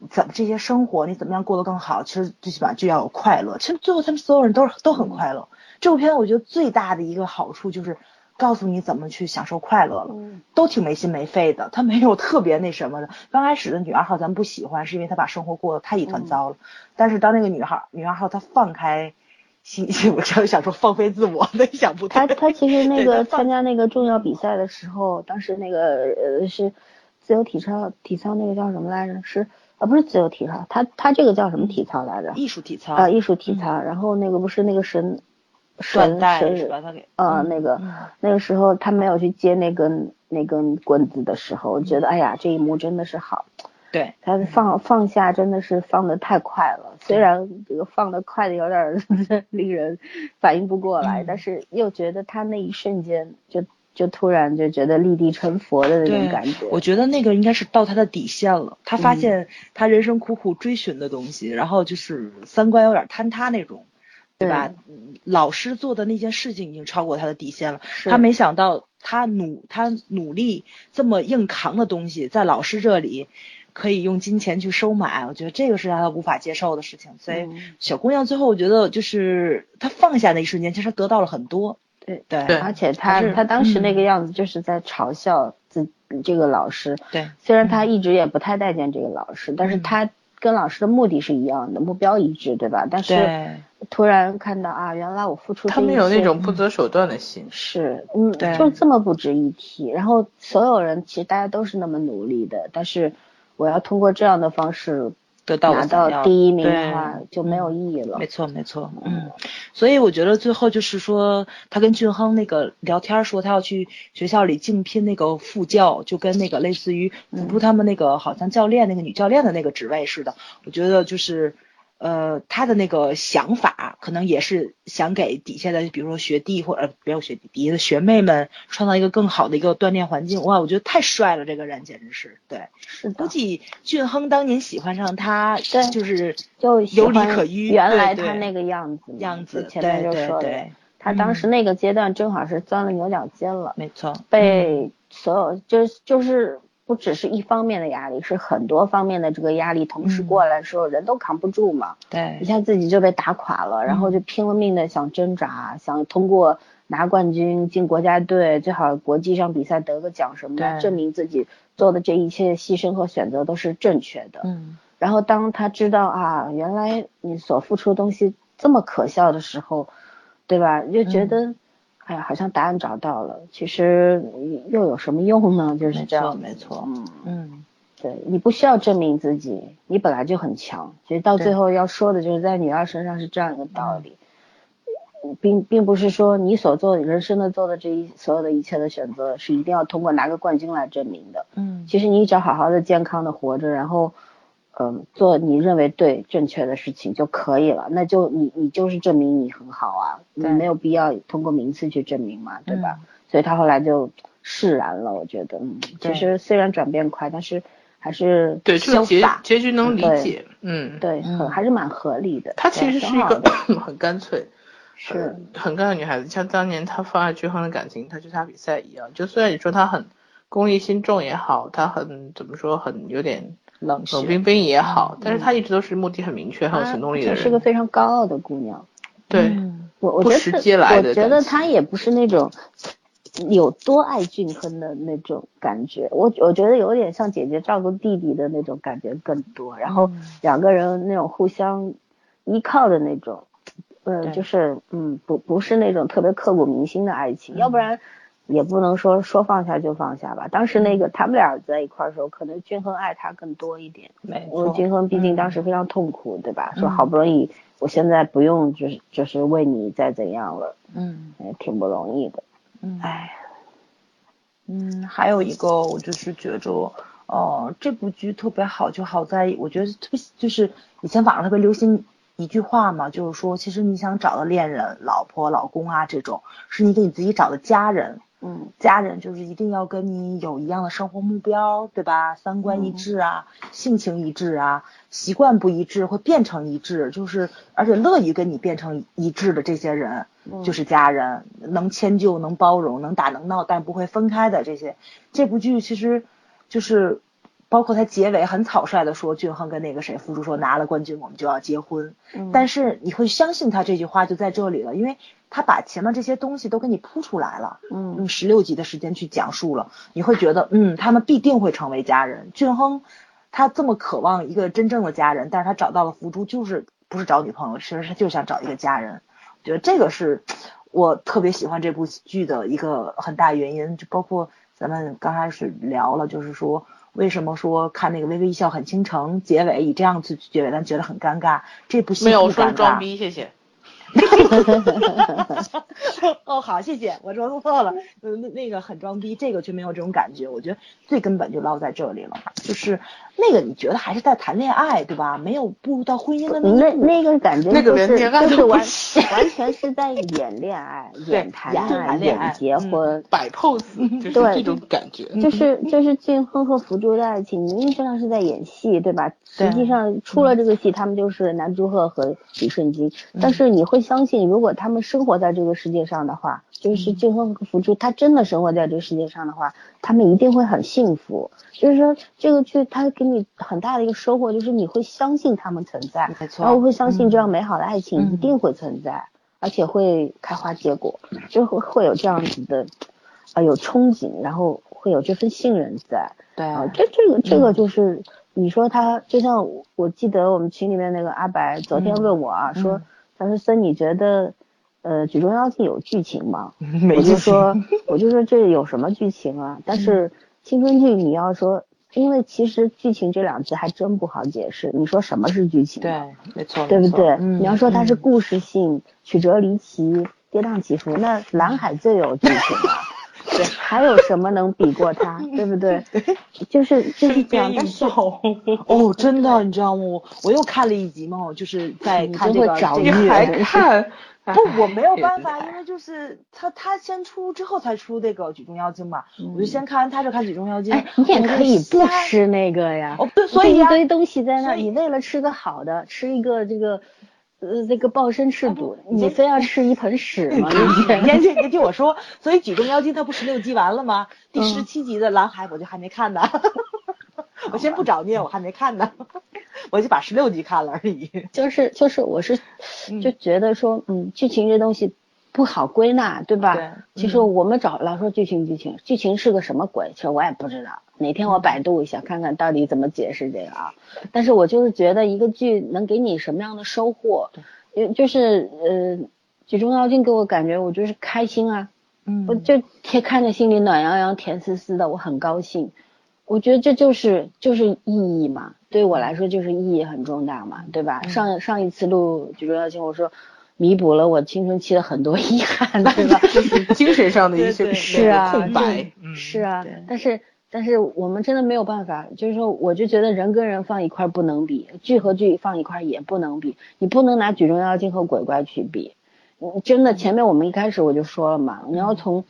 怎么这些生活你怎么样过得更好？其实最起码就要有快乐。其实最后他们所有人都是都很快乐。这部片我觉得最大的一个好处就是告诉你怎么去享受快乐了。嗯都挺没心没肺的，他没有特别那什么的。刚开始的女二号咱不喜欢，是因为她把生活过得太一团糟了。但是当那个女孩女二号她放开心，我就想说放飞自我，那想不对。他他其实那个参加那个重要比赛的时候，当时那个呃是自由体操，体操那个叫什么来着？是啊不是自由体操，他他这个叫什么体操来着？艺术体操啊艺术体操。然后那个不是那个神断神神带是吧？他给呃，嗯那个、嗯那个时候他没有去接那根那根棍子的时候，我觉得哎呀，这一幕真的是好，对他放放下真的是放的太快了，虽然这个放的快的有点儿 令人反应不过来，嗯但是又觉得他那一瞬间就就突然就觉得立地成佛的那种感觉，我觉得那个应该是到他的底线了。他发嗯现他人生苦苦追寻的东西，然后就是三观有点坍塌那种，对吧？嗯老师做的那件事情已经超过他的底线了。他没想到他努他努力这么硬扛的东西，在老师这里可以用金钱去收买，我觉得这个是让他无法接受的事情。所以嗯小姑娘最后我觉得就是她放下那一瞬间，其实得到了很多。对对对而且她她当时那嗯个样子就是在嘲笑自这个老师，对虽然她一直也不太待见这个老师，但是她跟老师的目的是一样的，目标一致，对吧？但是突然看到啊，原来我付出他们有那种不择手段的心。是，嗯，就这么不值一提。然后所有人其实大家都是那么努力的，但是我要通过这样的方式得到拿到第一名的话，就没有意义了没。错，没错，嗯，所以我觉得最后就是说，他跟俊亨那个聊天说他要去学校里竞聘那个副教，就跟那个类似于辅助他们那个好像教练那个女教练的那个职位似的。我觉得就是，呃，他的那个想法可能也是想给底下的，比如说学弟或者呃没有学弟，底下的学妹们创造一个更好的一个锻炼环境。哇，我觉得太帅了，这个人简直是对。是的，估计俊亨当年喜欢上他，对就是就有理可依，原来他那个样子，样子，前面就对说了，对对，他当时那个阶段正好是钻了牛角尖了，没错，被所有就是就是不只是一方面的压力，是很多方面的这个压力同时嗯。过来的时候，人都扛不住嘛，对。一下自己就被打垮了，然嗯。后就拼了命的想挣扎，想通过拿冠军进国家队，最好国际上比赛得个奖什么的，证明自己做的这一切牺牲和选择都是正确的。嗯。然后当他知道啊，原来你所付出的东西这么可笑的时候，对吧？就觉得，哎呀，好像答案找到了。其实又有什么用呢？就是这样。没错嗯，嗯对你不需要证明自己，你本来就很强。其实到最后要说的就是在女二身上是这样一个道理。并并不是说你所做人生的做的这一所有的一切的选择是一定要通过拿个冠军来证明的。嗯其实你只要好好的、健康的活着，然后，嗯、做你认为对、正确的事情就可以了。那就你你就是证明你很好啊，你没有必要通过名次去证明嘛，对吧？嗯所以他后来就释然了，我觉得，嗯，其实虽然转变快，但是还是对这个结结局能理解，嗯，对，嗯很还是蛮合理的。她其实是一个 很干脆，是呃很干的女孩子，像当年她放下均衡的感情，她去参加比赛一样。就虽然你说她很功利心重也好，她很怎么说很有点冷冷冰冰也好，但是她一直都是目的很明确、很有行动力的人。而且是个非常高傲的姑娘。对，嗯我我觉得我觉得感情他也不是那种有多爱俊亨的那种感觉，我我觉得有点像姐姐照顾弟弟的那种感觉更多，然后嗯两个人那种互相依靠的那种，呃，对就是嗯，不不是那种特别刻骨铭心的爱情，要不然。也不能说说放下就放下吧。当时那个他们俩在一块儿的时候，可能俊亨爱他更多一点。没因为错，金亨毕竟当嗯时非常痛苦，对吧？嗯说好不容易，我现在不用就是就是为你再怎样了，嗯也挺不容易的。嗯，哎，嗯，还有一个我就是觉着，哦，这部剧特别好，就好在我觉得特别就是以前网上特别流行一句话嘛，就是说，其实你想找的恋人、老婆、老公啊这种，是你给你自己找的家人。嗯家人就是一定要跟你有一样的生活目标，对吧？三观一致啊，性情一致啊，习惯不一致会变成一致，就是而且乐于跟你变成一致的这些人，嗯就是家人，能迁就、能包容、能打能闹，但不会分开的这些。这部剧其实就是。包括他结尾很草率的说，俊亨跟那个谁付出说拿了冠军我们就要结婚，嗯但是你会相信他这句话就在这里了，因为他把前面这些东西都给你铺出来了。嗯用十六集的时间去讲述了，你会觉得，嗯，他们必定会成为家人。俊亨他这么渴望一个真正的家人，但是他找到了福珠，就是不是找女朋友，其实他就想找一个家人。我觉得这个是我特别喜欢这部剧的一个很大原因，就包括咱们刚开始聊了，就是说为什么说看那个《微微一笑很倾城》结尾以这样子结尾，但觉得很尴尬。这部戏没有说是装逼，谢谢。哦，好，谢谢，我说错了，呃，那那个很装逼，这个却没有这种感觉。我觉得最根本就落在这里了，就是那个你觉得还是在谈恋爱，对吧？没有步入到婚姻的那那。那个感觉那个就是连恋爱就是完完全是在演恋爱、演谈恋爱、谈恋爱演结嗯婚。摆 pose 就是对这种感觉。就是就是俊亨和福珠的爱情，明明知道是在演戏，对吧？实际上出了这个戏，他们就是南柱赫和李顺基。嗯但是你会相信，如果他们生活在这个世界上的话，就是俊亨和福珠，他真的生活在这个世界上的话，他们一定会很幸福。就是说，这个剧它给你很大的一个收获，就是你会相信他们存在，没错然后会相信这样美好的爱情嗯一定会存在，而且会开花结果，就会会有这样子的，啊、有憧憬，然后会有这份信任在。对。啊，这这个这个就是，你说他就像我我记得我们群里面那个阿白昨天问我啊，说嗯他说森你觉得呃举重妖精有剧情吗？没我就说我就说这有什么剧情啊？但是青春剧你要说，因为其实剧情这两字还真不好解释。你说什么是剧情？对，没错，对不对？嗯你要说它是嗯故事性、曲折离奇、跌宕起伏，那蓝海最有剧情了。对还有什么能比过他？对不对？就是就是这样，但是哦，真的，你知道吗？我我又看了一集嘛，我就是在看这个找这个你还看？不，我没有办法，哎因为就 是他他先出之后才出这个举重妖精嘛，嗯我就先看完他，就看举重妖精。哎，你也可以不吃那个呀。哦，对，所以一堆东西在那你为了吃个好的，吃一个这个呃这个抱身赤足，你你非要吃一盆屎 吗？你 先听你听我说，所以举重妖精它不十六集完了吗？第嗯十七集的蓝海我就还没看呢，我先不找虐，我还没看呢，我就把十六集看了而已。就是就是我是嗯就觉得说，嗯，剧情这东西不好归纳，对吧？对其实嗯我们找老说剧情剧情，剧情是个什么鬼？其实我也不知道。哪天我百度一下，看看到底怎么解释这个啊？但是我就是觉得一个剧能给你什么样的收获，也就是呃，《举重妖精》给我感觉我就是开心啊，嗯我就贴看着心里暖洋洋、甜丝丝的，我很高兴。我觉得这就是就是意义嘛，对我来说就是意义很重大嘛，对吧？上上一次录《举重妖精》，我说弥补了我青春期的很多 遗憾，对吧？精神上的一些是啊，空白是啊对，但是但是我们真的没有办法，就是说，我就觉得人跟人放一块儿不能比，剧和剧放一块儿也不能比，你不能拿《举重妖精》和鬼怪去比。嗯真的，前面我们一开始我就说了嘛，你要从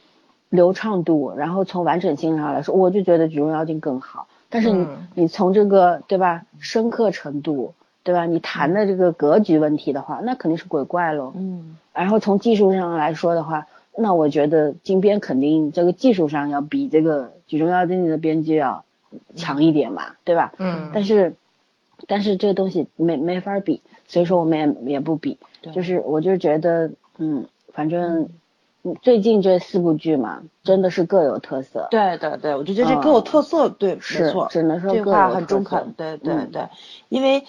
流畅度，然后从完整性上来说，我就觉得《举重妖精》更好。但是你、嗯你从这个对吧，深刻程度，对吧？你谈的这个格局问题的话，那肯定是鬼怪喽。嗯然后从技术上来说的话，那我觉得金编肯定这个技术上要比这个《举重妖精》的编剧要强一点嘛，对吧？嗯但是，但是这个东西没没法比，所以说我们也也不比。对就是我就觉得，嗯，反正嗯最近这四部剧嘛，真的是各有特色。对对对，我就觉得这各有特色，对，没是错，只能说这话各有很中肯，对对嗯对，因为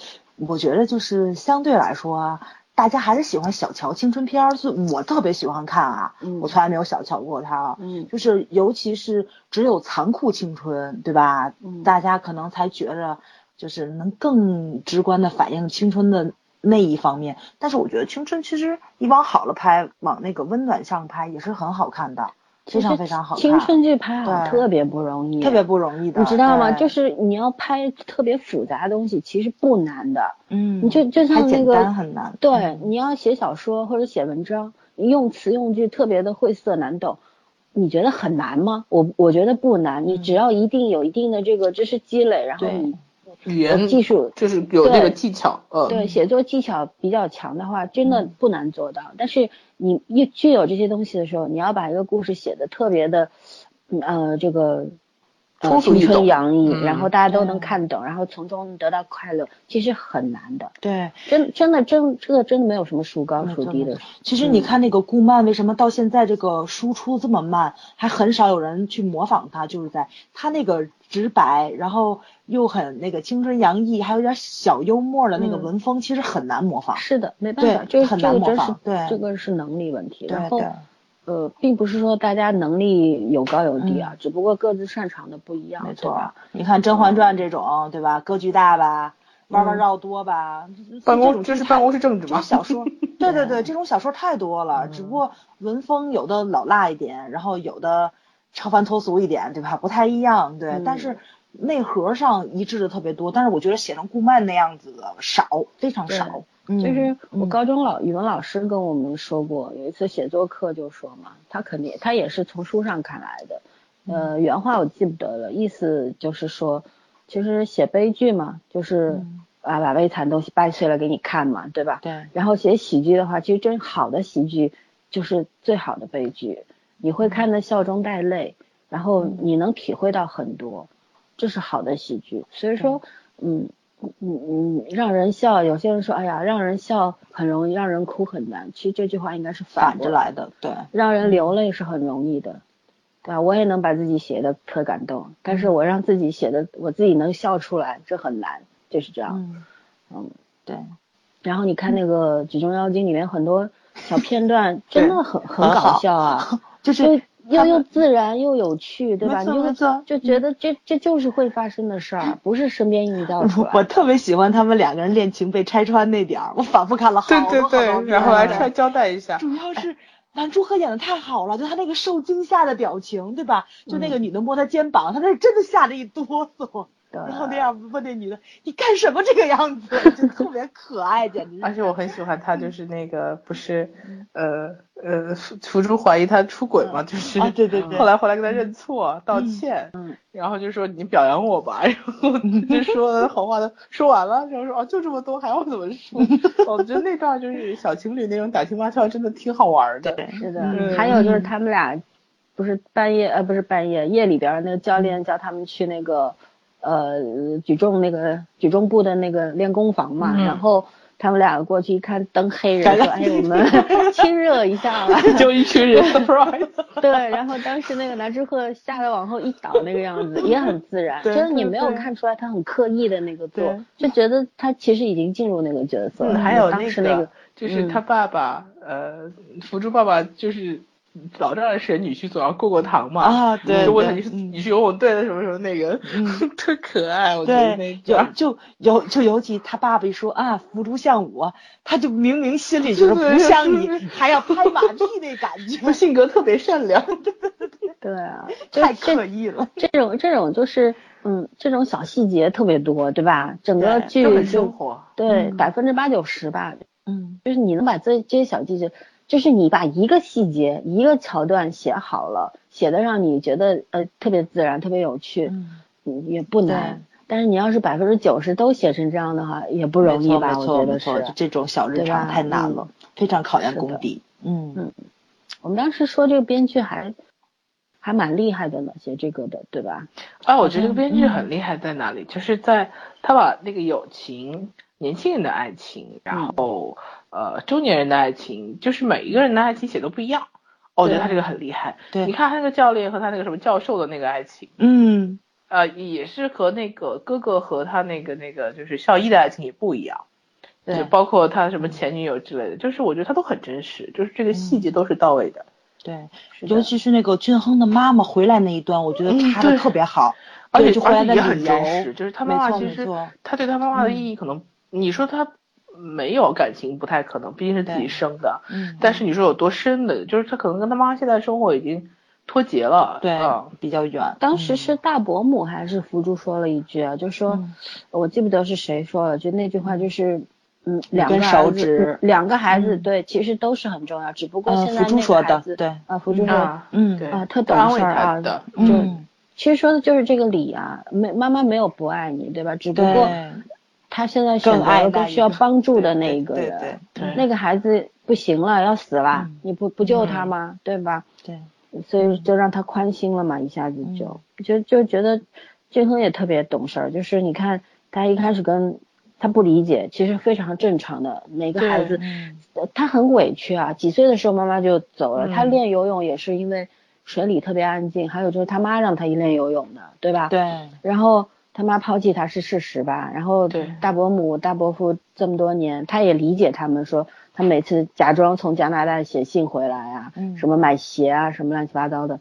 我觉得就是相对来说啊，大家还是喜欢小乔青春片儿，所以我特别喜欢看啊，嗯我从来没有小瞧过他啊，嗯就是尤其是只有残酷青春，对吧？嗯大家可能才觉着就是能更直观的反映青春的那一方面，但是我觉得青春其实你往好了拍，往那个温暖上拍也是很好看的，非常非常好看，青春剧拍好特别不容易，特别不容易的，你知道吗？就是你要拍特别复杂的东西，其实不难的。嗯，你就就像那个很难，对，嗯你要写小说或者写文章，你用词用句特别的晦涩难懂，你觉得很难吗？我我觉得不难，你只要一定有一定的这个知识积累，然后你语言技术就是有那个技巧，呃，对写作技巧比较强的话，真嗯的不难做到。但是你一具有这些东西的时候，你要把一个故事写的特别的，嗯呃，这个。呃，青通俗洋溢，嗯然后大家都能看懂，然后从中得到快乐，其实很难的。对。真真的真这个真的没有什么孰高没孰低的。其实你看那个顾漫，为什么到现在这个输出这么慢，还很少有人去模仿他，就是在他那个直白，然后又很那个青春洋溢，还有点小幽默的那个嗯文风，其实很难模仿。是的，没办法，就是很难这个真是模仿对这个是能力问题。然后对呃，并不是说大家能力有高有低啊，只不过各自擅长的不一样，嗯没错你看《甄嬛传》这种，对吧？格局大吧，弯弯嗯绕多吧，办公这是办公室政治吗？小说，对对对，这种小说太多了，嗯只不过文风有的老辣一点，然后有的超凡脱俗一点，对吧？不太一样，对，嗯但是内核上一致的特别多，但是我觉得写成顾漫那样子的少，非常少。嗯就是我嗯高中老语文老师跟我们说过，有一次写作课就说嘛，他肯定他也是从书上看来的，呃，嗯原话我记不得了，意思就是说，其实写悲剧嘛，就是嗯啊把悲惨东西掰碎了给你看嘛，对吧？对，然后写喜剧的话，其实真好的喜剧就是最好的悲剧，你会看得笑中带泪，然后你能体会到很多，这是好的喜剧。所以说，嗯嗯嗯，让人笑，有些人说，哎呀，让人笑很容易，让人哭很难。其实这句话应该是反着来的，对，让人流泪是很容易的。对吧？我也能把自己写的特感动，但是我让自己写的，我自己能笑出来，这很难，就是这样。嗯嗯，对，然后你看那个《举重妖精》里面很多小片段，真的很很搞笑啊，就是又又自然又有趣，对吧？没错你就没错就觉得这这就是会发生的事儿，不是身边营造出来我。特别喜欢他们两个人恋情被拆穿那点儿，我反复看了好对对多好多对，遍然后来对出来交代一下。主要是男主和演的太好了，就他那个受惊吓的表情，对吧？就那个女的摸他肩膀，他那真的吓得一哆嗦，对然后那样问那女的你干什么这个样子，就特别可爱，简直。而且我很喜欢他，就是那个 不是，呃呃，福福珠怀疑他出轨嘛，就是啊对对对后来回来跟他认错道歉，嗯，然后就说你表扬我吧，然后就说好话的说完了，然后说哦就这么多，还要怎么说？我觉得那段就是小情侣那种打情骂俏，真的挺好玩的。对是的。嗯还有就是他们俩不是半夜呃不是半夜夜里边那个教练叫他们去那个呃举重那个举重部的那个练功房嘛，嗯然后他们俩过去一看灯黑人说哎 我们 亲热一下吧。就一群人对，然后当时那个南之鹤吓得往后一倒，那个样子也很自然，就是你没有看出来他很刻意的那个做，就觉得他其实已经进入那个角色了。还有当时那个，就是他爸爸，呃，福珠爸爸就是老丈人是女婿总要过过堂嘛，啊对就问他你是你是游泳队的什么什么那个，特可爱，我觉得那就段。就尤就尤其他爸爸一说啊，福珠像我，他就明明心里就是不像你，还要拍马屁那感觉。他，性格特别善良，对啊，太这刻意了。这种这种就是嗯，这种小细节特别多，对吧？整个对剧就。对嗯。百分之八九十吧，嗯，就是你能把这这些小细节，就是你把一个细节一个桥段写好了，写的让你觉得呃特别自然，特别有趣，嗯嗯，也不难。但是你要是百分之九十都写成这样的话，也不容易吧？没我觉得是错没错，。就这种小日常太难了，非常考验功底。嗯嗯我们当时说这个编剧还还蛮厉害的呢，写这个的，对吧？啊，我觉得这个编剧嗯很厉害在哪里？就是在他把那个友情、年轻人的爱情，然后呃中年人的爱情，就是每一个人的爱情写都不一样。哦我觉得他这个很厉害。对你看他那个教练和他那个什么教授的那个爱情，嗯，呃，也是和那个哥哥和他那个那个就是校医的爱情也不一样。对就包括他什么前女友之类的，就是我觉得他都很真实，就是这个细节都是到位的。对，尤其是那个俊亨的妈妈回来那一段，我觉得嗯拍的对特别好，而且就回来的而且也很理真实，由，就是他妈妈其实他对他妈妈的意义可能，你说他没有感情不太可能，毕竟是自己生的，嗯，但是你说有多深的，就是他可能跟他妈现在生活已经脱节了，对嗯比较远，当时是大伯母还是福珠说了一句啊，就说、嗯。我记不得是谁说了，就那句话就是。嗯，两个孩子手指。嗯两个孩子、嗯。对，其实都是很重要，只不过呃现在那福珠说个孩子，的对。啊，福珠说，啊，嗯对。啊，特懂安慰事儿啊，他的，就、嗯其实说的就是这个理啊，没妈妈没有不爱你，对吧？只不过对他现在选择更爱了更需要帮助的那一个对人，对对那个孩子不行了，要死了，嗯你不不救他吗？对吧？对，所以就让他宽心了嘛，一下子就、嗯就就觉得俊亨也特别懂事儿，就是你看他一开始跟他不理解，其实非常正常的，每个孩子他很委屈啊，几岁的时候妈妈就走了，嗯他练游泳也是因为水里特别安静，还有就是他妈让他一练游泳的，对吧？。对，然后他妈抛弃他是事实吧，然后对大伯母、大伯父这么多年，他也理解他们说，他每次假装从加拿大写信回来啊，嗯什么买鞋啊，什么乱七八糟的，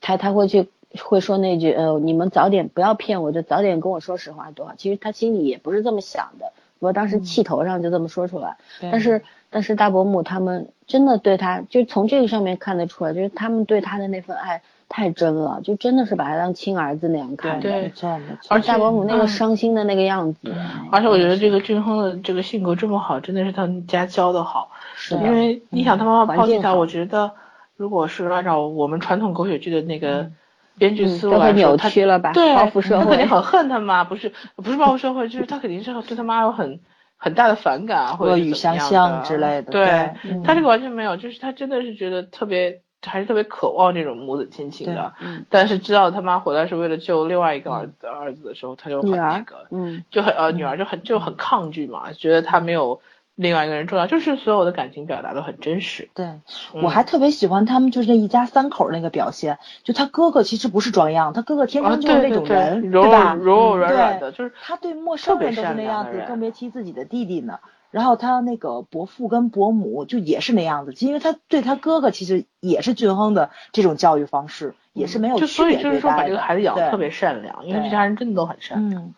他他会去会说那句呃，你们早点不要骗我，就早点跟我说实话多好。其实他心里也不是这么想的，不过当时气头上就这么说出来。对但是但是大伯母他们真的对他，就从这个上面看得出来，就是他们对他的那份爱太真了，就真的是把他当亲儿子那样看的。对没错没错，而且大伯母那个嗯伤心的那个样子，而且我觉得这个俊亨的这个性格这么好，真的是他们家教的好。是的因为你想他妈妈抛弃他，我觉得如果是按照我们传统狗血剧的那个编剧嗯思路来扭他曲了吧？对，报复 社会他肯定。很恨他妈，不是不是报复社会，就是他肯定是对他妈有很很大的反感啊，或者恶语是怎么样相向的之类的对他这个完全没有，就是他真的是觉得特别，还是特别渴望这种母子亲情的。嗯但是知道他妈回来是为了救另外一个儿子儿子的时候，他就很那个，嗯，就很呃女儿就很就很抗拒嘛，觉得他没有另外一个人重要，就是所有的感情表达都很真实。对，嗯我还特别喜欢他们就是那一家三口那个表现，就他哥哥其实不是装样，他哥哥天啊，生就是那对对对，种人，柔对吧？柔柔软软的，就是他对陌生人都是那样子，更别提自己的弟弟呢。然后他那个伯父跟伯母就也是那样子，因为他对他哥哥其实也是俊亨的这种教育方式，也是没有就区别所以就是说把这个孩子养得对特别善良，因为对这家人真的都很善良。嗯，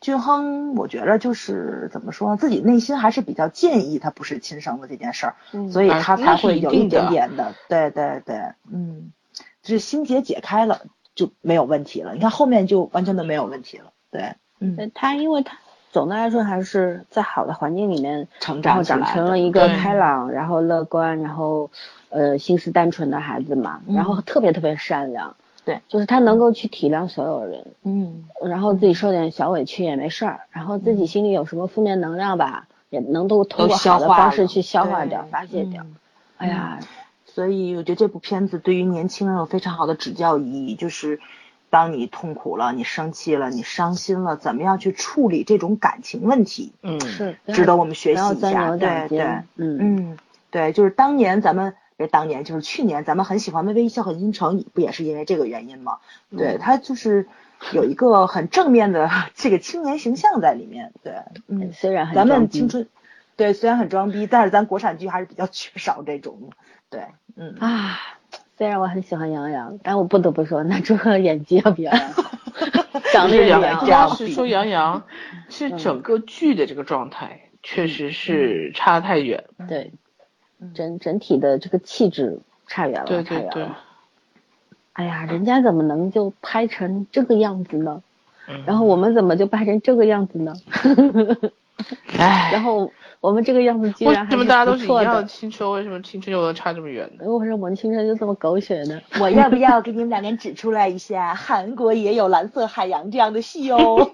俊亨，我觉得就是怎么说呢，自己内心还是比较介意他不是亲生的这件事儿，嗯所以啊他才会有一点点的，对对对，嗯，就是心结解开了就没有问题了。你看后面就完全都没有问题了，对，嗯，呃他因为他总的来说还是在好的环境里面成长然后长成了一个开朗，然后乐观，然后呃心思单纯的孩子嘛，然后特别特别善良，对，就是他能够去体谅所有人，嗯。然后自己受点小委屈也没事儿，然后自己心里有什么负面能量吧，也能够通都过好的方式去消化对掉、发泄掉。嗯哎呀，所以我觉得这部片子对于年轻人有非常好的指教意义，就是当你痛苦了、你生气了、你伤心了，怎么样去处理这种感情问题，嗯，是值得我们学习一下。对对，，嗯嗯，对，就是当年咱们。别当年就是去年，咱们很喜欢《微微一笑很倾城》，不也是因为这个原因吗？对，他就是有一个很正面的 这个青年形象在里面。对，嗯，虽然很咱们青春，对，虽然很装逼，但是咱国产剧还是比较缺少这种。对，嗯，啊，虽然我很喜欢杨洋，但我不得不说，那朱贺演技要比杨洋好，长得也比杨洋是说杨洋，是整个剧的这个状态确实是差太远。对，整整体的这个气质差远了，对对对差远了。，哎呀，人家怎么能就拍成这个样子呢？嗯然后我们怎么就拍成这个样子呢？唉，然后我们这个样子居为然还什么大家都是一不错的样的？青春？为什么青春又能差这么远呢？为什么我们青春就这么狗血呢？我要不要给你们两个人指出来一下，韩国也有蓝色海洋这样的戏哦？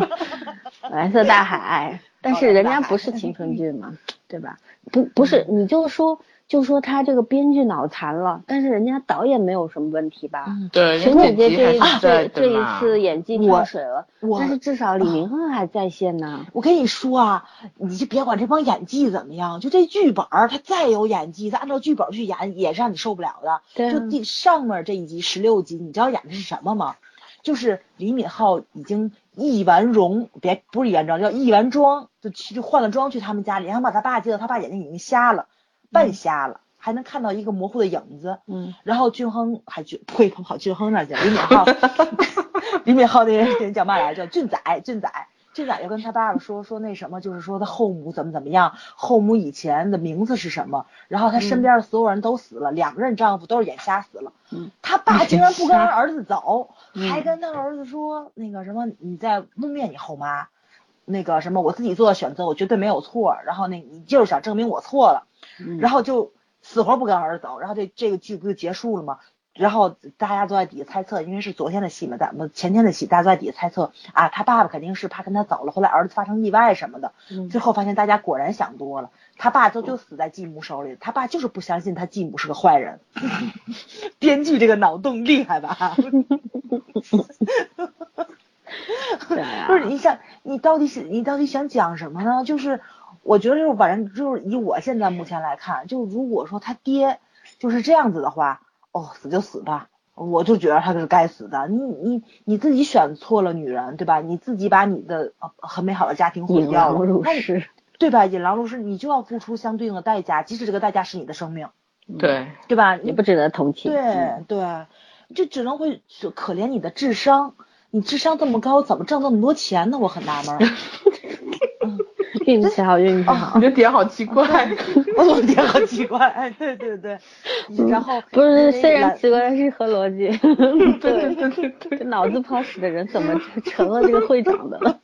蓝色大海，但是人家不是青春剧嘛。对吧？不不是，你就说就说他这个编剧脑残了，但是人家导演没有什么问题吧？对，沈姐姐这一这这一次演技跳水了，我但是至少李明赫还在线呢。我跟你说啊，你就别管这帮演技怎么样，就这剧本儿，他再有演技，他按照剧本去演也是让你受不了的。对啊就第上面这一集十六集，你知道演的是什么吗？就是李敏镐已经易完容，别不是易完妆，叫易完妆，就去就换了妆去他们家里，然后把他爸接到，他爸眼睛已经瞎了，半瞎了，还能看到一个模糊的影子。嗯，然后俊亨还俊，呸，跑俊亨那儿去了。李敏镐，李敏镐那人人叫嘛来着？俊仔，俊仔，俊仔就跟他爸爸说说那什么，就是说他后母怎么怎么样，后母以前的名字是什么，然后他身边的所有人都死了，两个人丈夫都是眼瞎死了。嗯，他爸竟然不跟儿子走，嗯还跟他儿子说那个什么，你在污蔑你后妈。那个什么，我自己做的选择，我绝对没有错。然后那，你就是想证明我错了。嗯然后就死活不跟儿子走，然后这这个剧不就结束了吗？然后大家都在底下猜测，因为是昨天的戏嘛，咱们前天的戏，大家都在底下猜测啊，他爸爸肯定是怕跟他走了，后来儿子发生意外什么的。嗯最后发现大家果然想多了，他爸就就死在继母手里，他爸就是不相信他继母是个坏人。编剧这个脑洞厉害吧？对啊不是你想，你到底是你到底想讲什么呢？就是我觉得就是反正就是以我现在目前来看，就如果说他爹就是这样子的话，哦，死就死吧，我就觉得他是该死的。你你你自己选错了女人，对吧？你自己把你的呃很美好的家庭毁掉了，狼入那你。对吧？引狼入室，你就要付出相对应的代价，即使这个代价是你的生命，对，对吧？你也不值得同情。对对，就只能会就可怜你的智商，你智商这么高，怎么挣那么多钱呢？我很纳闷儿。运气好，运气好你。的点好奇怪。我怎么点好奇怪？哎，对对对，然后不是，虽然奇怪，但是合逻辑。对对对对这脑子不好使的人怎么就成了这个会长的了？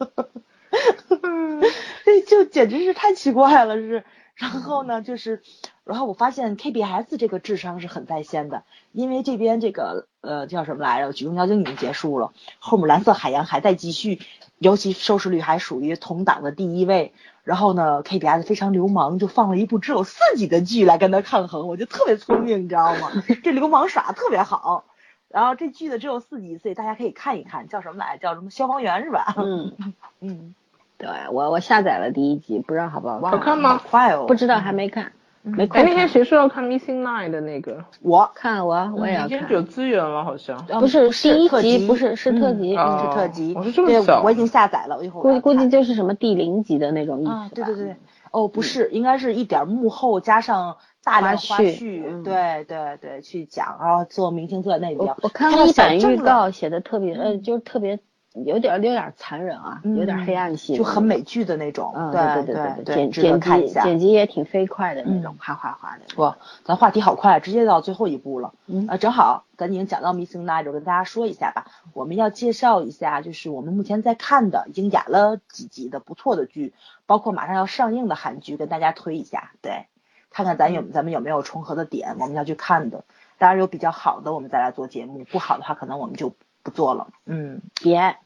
这，就简直是太奇怪了，是。然后呢，就是，然后我发现 KBS 这个智商是很在线的，因为这边这个呃叫什么来着，《举重妖精》已经结束了，后面蓝色海洋还在继续，尤其收视率还属于同档的第一位。然后呢，KBS 非常流氓，就放了一部只有四集的剧来跟他抗衡，我觉得特别聪明，你知道吗？这流氓耍的特别好。然后这剧的只有四集，所以大家可以看一看，叫什么来着？叫什么消防员是吧？嗯，嗯，对我我下载了第一集，不知道好不好看。好看吗好快哦，不知道，还没看，没哎，空那天。谁说要看 Missing Nine 的那个？我。看我我也要看已经有。资源了，好像。嗯不是第一集，不是是特辑，是特辑，我是这么想我已经下载了，我一会儿估估计就是什么第零集的那种意思对对对，哦，不是，应该是一点幕后加上大量花絮对对对，去讲，然后做明星做那比较我，我看了一版预告，写的特别呃，就是特别有点有点残忍啊，有点黑暗系，就很。美剧的那种，嗯，对对对对，剪值得剪看一下。辑剪辑也挺飞快的那嗯种，哗哗哗的。哇，咱话题好快，直接到最后一步了。嗯呃，正好咱已经讲到 Missing 就跟大家说一下吧。我们要介绍一下，就是我们目前在看的，已经演了几集的不错的剧，包括马上要上映的韩剧，跟大家推一下。对，看看咱有咱们有没有重合的点，我们要去看的。当然有比较好的，我们再来做节目；不好的话，可能我们就不做了。嗯，别，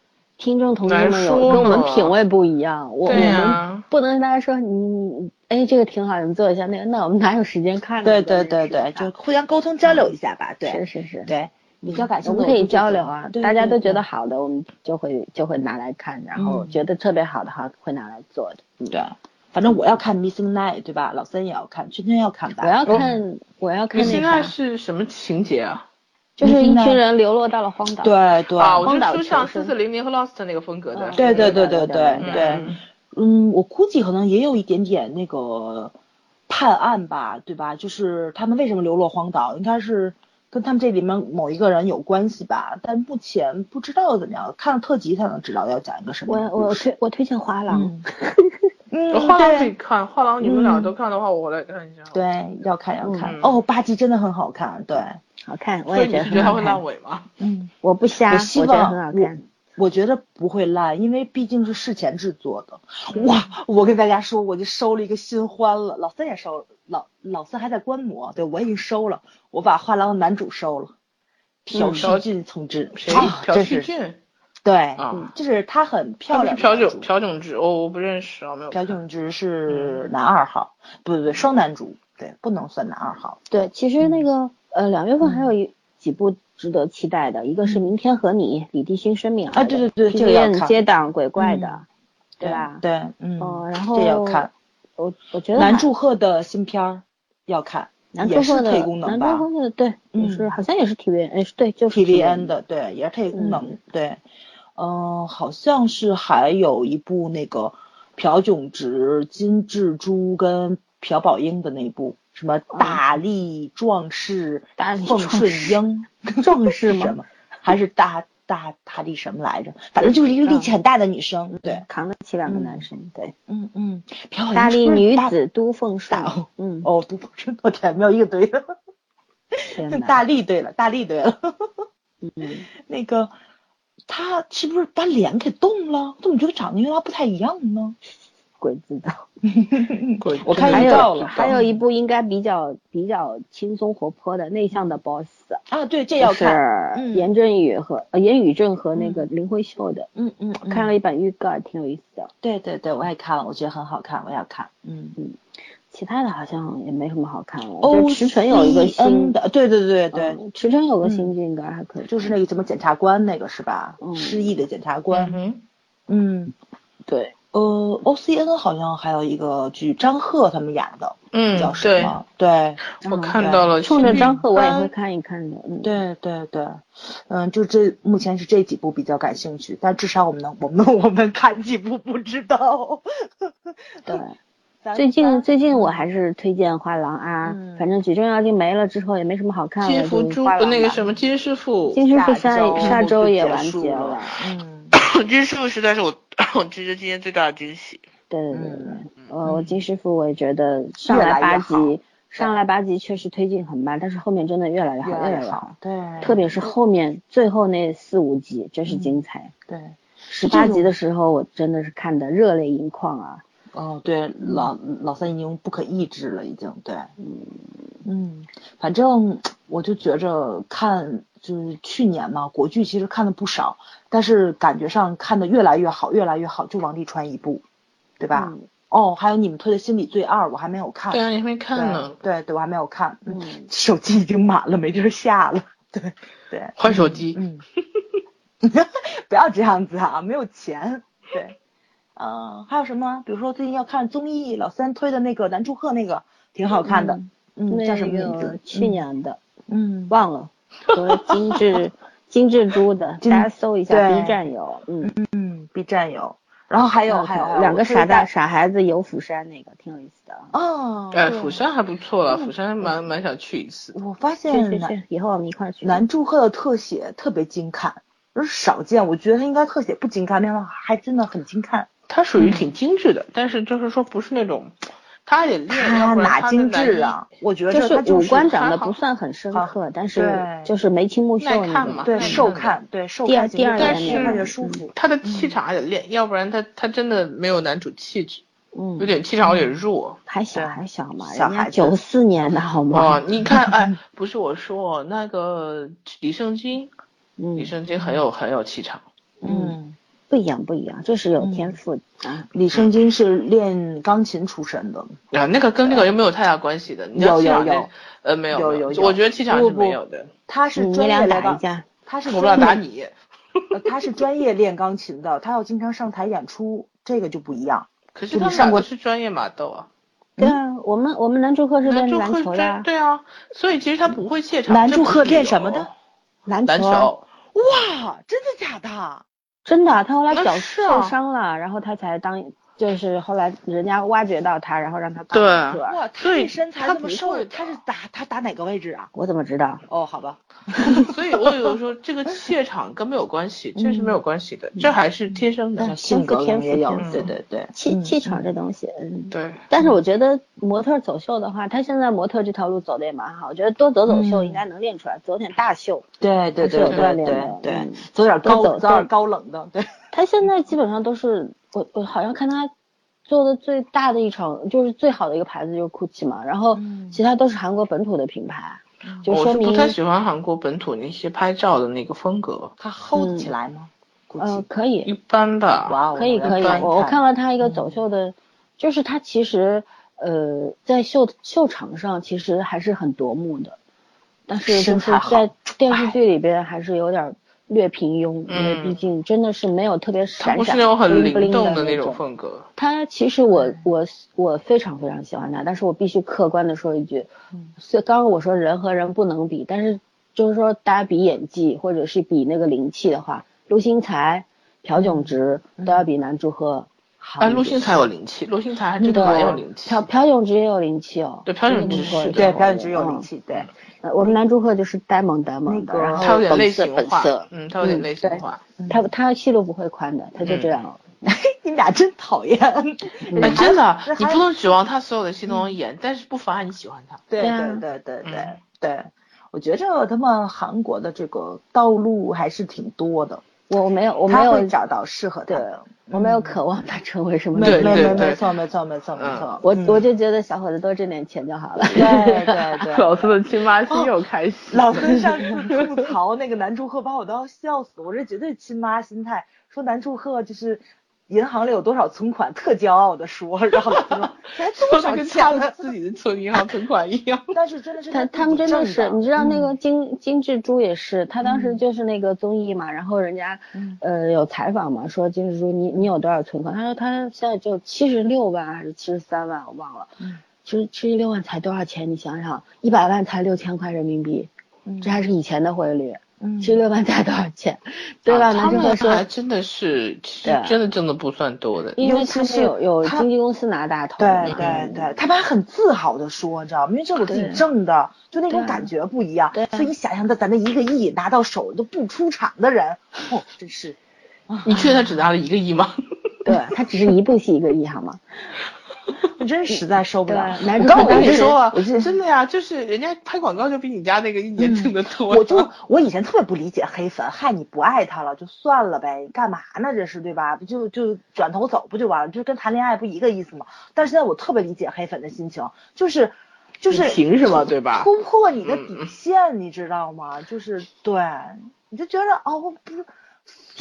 听众同志们有跟我们品味不一样，我我们不能跟大家说你你哎这个挺好，你做一下那个，那我们哪有时间看？对对对对，就互相沟通交流一下吧。对，是是是，对，比较感兴趣我们可以交流啊，对大家都觉得好的，我们就会就会拿来看，然后嗯觉得特别好的话会拿来做的。嗯对，反正我要看 Missing Nine，对吧？老三也要看，圈圈要看吧？我要看我要看 Miss Night，是什么情节啊？就是一群人流落到了荒岛。对对。荒岛上。四四零零和 Lost 那个风格的。对对对对对对。嗯，我估计可能也有一点点那个判案吧，对吧？就是他们为什么流落荒岛，应该是跟他们这里面某一个人有关系吧，但目前不知道怎么样。看了特辑才能知道要讲一个什么。我我推我推荐花郎。嗯，画廊可以对看，画廊你们俩嗯都看的话，我来看一下。，对，要看要看。嗯哦，八集真的很好看，对，好看，我也觉得你觉得它会烂。尾吗？嗯。我不瞎，我希觉得望很好看。我觉得不会烂，因为毕竟是事前制作的。哇，我跟大家说，我就收了一个新欢了。老三也收了，老老三还在观摩，对我已经收了，我把画廊的男主收了，朴嗯叙俊同志，谁？啊朴叙俊。对，啊，就是她很漂他不亮。是朴炯朴炯植，哦，我不认识啊，没有看。朴炯植是男二号，不对不对，双男主，对，不能算男二号。对，其实那个呃两月份还有一几部值得期待的，一个是《明天和你》，李帝勋生命啊对对对这个要接档鬼怪嗯的，对吧？对，嗯，嗯，然后这要看。我我觉得南还柱赫的新片儿要看，也是南柱赫的配功能吧南柱赫的对，也是嗯好像也是 TVN，哎是对，就是 TVN 的，对，也是特异功能，对，嗯、好像是还有一部那个朴炯植、金智珠跟朴宝英的那部，什么大力壮士、大力凤顺英 壮士吗什么？还是大大大力什么来着？反正就是一个力气很大的女生，对，扛得起两个嗯男生，对，嗯嗯，朴宝英大力女子都奉顺，嗯，哦，都奉顺，我天，没有一个对的。大力对了，大力对了。嗯，那个他是不是把脸给动了？怎么觉得长得跟他不太一样呢？鬼知道。鬼我看还预告了有还有一部应该比较比较轻松活泼的内向的 boss，啊，对，这要看。严正宇和呃严宇正和那个林慧秀的，嗯嗯，嗯看了一版预告，挺有意思的。对对对，我也看了，我觉得很好看，我要看。嗯嗯，其他的好像也没什么好看了。欧就池诚有一个新的，对对对对，嗯池诚有个嗯新剧应该还可以。就是那个什么检察官那个是吧？嗯失忆的检察嗯官。哼，嗯，对，呃，OCN 好像还有一个剧，张赫他们演的，嗯叫，什对，么？对，我看到了。冲着张赫我也嗯会看一看的。嗯，对对对，嗯，就这目前是这几部比较感兴趣，但至少我们能我们我们看几部不知道。对。咱最近最近我还是推荐画廊啊，嗯反正举重妖精没了之后也没什么好看了，金福珠就画廊吧那个什么金师傅，金师傅下周下周也完结了了。，嗯，金师傅实在是我我这这今天最大的惊喜。对对对对嗯，呃，我金师傅我也觉得上来八越来越好集，上来八集确实推进很慢，但是后面真的越来越好，越越来越好。来越好，对，特别是后面最后那四五集真是嗯精彩。对，十八集的时候我真的是看的热泪盈眶啊！哦，对，老老三已经不可抑制了，已经对，嗯嗯，反正我就觉着看就是去年嘛，国剧其实看的不少，但是感觉上看的越来越好，越来越好，就王沥川一部，对吧？嗯哦，还有你们推的《心理罪二》，我还没有看，对啊，你还没看呢。对对对，我还没有看，嗯，嗯，手机已经满了，没地儿下了，对对，换手机。嗯，不要这样子啊，没有钱。对，嗯、还有什么？比如说最近要看综艺，老三推的那个南柱赫那个，挺好看的。嗯，叫什么名字？去年的嗯，忘了，和金智金智珠的，大家搜一下 B 站有，嗯，嗯，B 站有。然后还有还有两个傻大大傻孩子游釜山那个挺有意思的。哦，哎，釜山还不错了，釜山蛮蛮想去一次。我发现去去，以后我们一块儿去。南柱赫的特写特别精看，而少见。我觉得他应该特写不精看，没想到还真的很精看。它属于挺精致的，但是就是说不是那种，它还得练，他哪精？致啊？我觉得他就是五官长得不算很深刻，但是就是眉清目秀那种耐看嘛。对那瘦你看看，对瘦第二看第二就眼那看着舒服。他的气场还得练，要不然他他真的没有男主气质，嗯有嗯，点气场有点弱。还小还小嘛，小孩子人家九四年的好吗哦吗？，你看，哎，不是我说那个李圣经，嗯李圣经很有很有气场。嗯，不一样不一样，这是有嗯天赋的啊。李圣经是练钢琴出身的，啊，那个跟那个又没有太大关系的。你有有有，呃，没有有有有我觉得气场是没有的。他是专你俩业练钢，打一架，他 是我不知道打你，呃他是专业练钢琴的，他要经常上台演出，这个就不一样。可是他上过两个是专业马斗啊。对啊，我们我们南柱赫是练篮球的对啊，所以其实他不会怯场。南柱赫这不是理由练什么的？篮球。哇，真的假的？真的，他后来那脚受伤了，然后他才当，就是后来人家挖掘到他，然后让他当对模特哇，他这身材这么瘦他是打他打哪个位置啊？我怎么知道？哦，好吧，所以我有时候这个怯场跟没有关系，这是没有关系的，这还是天生的。性格天赋对对对，气嗯气场这东西，嗯。对，但是我觉得模特走秀的话，他现在模特这条路走的也蛮好，我觉得多走走秀嗯应该能练出来，走点大秀。对对对对对对嗯，走点高，走走点高冷的，对，他现在基本上都是我我好像看他做的最大的一场就是最好的一个牌子就是 GUCCI 嘛，然后嗯其他都是韩国本土的品牌，就说明我是不太喜欢韩国本土那些拍照的那个风格。他 hold 嗯起来吗？呃，估计可以，一般吧。哇哦，可以可以我，我我看了他一个嗯走秀的，就是他其实呃在秀秀场上其实还是很夺目的，但是就是在电视剧里边还是有点略平庸，因为嗯毕竟真的是没有特别他闪闪不是那种很灵动的那种种。风格。他其实我我我非常非常喜欢他，但是我必须客观的说一句，所以刚刚我说人和人不能比，但是就是说大家比演技或者是比那个灵气的话，陆星材、朴炯植都要比南柱赫好一哎，陆星材有灵气，陆星材还真的蛮有灵气朴。朴炯植也有灵气哦，对朴炯植真的不错是对，朴炯植有灵嗯气，对，呃我们男主贺就是呆萌呆萌的，那个然后他有点类本色型化本色，嗯，他有点类型化。他他戏路不会宽的，他就这样。你们俩真讨厌。嗯哎，真的你不能指望他所有的戏都能演，但是不妨碍你喜欢他。对对啊对对对对，我觉着他们韩国的这个道路还是挺多的，我我没有我没有找到适合的对的。，我没有渴望他成为什么没对没没对对没错没错没错没错，我嗯我就觉得小伙子多挣点钱就好了。对对 对。老四的亲妈心又开始。老四上次吐槽那个男祝贺，把我都要笑死。我这绝对亲妈心态，说男祝贺就是银行里有多少存款，特骄傲的说，然后 说他们钱呢？自己的存银行存款一样。但是真的是他他们真的是，你知道那个嗯金金智洙也是，他当时就是那个综艺嘛，然后人家嗯呃有采访嘛，说金智洙你你有多少存款？他说他现在就七十六万还是七十三万，我忘了。嗯其实七十六万才多少钱？你想想，一百万才六千块人民币，嗯这还是以前的汇率。十六万才多少钱？对吧？啊他们南智赫说，还真的是，其实对真的挣的不算多的。因为他们有有经纪公司拿大头。对对对，他们还很自豪的说，你知道吗？因为这是我自己挣的，就那种感觉不一样。对所以你想象的，咱那一个亿拿到手都不出场的人，哦，真是你确定他只拿了一个亿吗？对，他只是一部戏一个亿，好吗？真实在受不了。对男主我刚我跟你说真的呀，就是人家拍广告就比你家那个一年挣的多。嗯我就我以前特别不理解黑粉，害，你不爱他了就算了呗，干嘛呢？这是对吧？不就就转头走不就完了？就跟谈恋爱不一个意思吗？但是现在我特别理解黑粉的心情，就是就是凭什么对吧？突破你的嗯底线，你知道吗？就是对，你就觉得哦，不是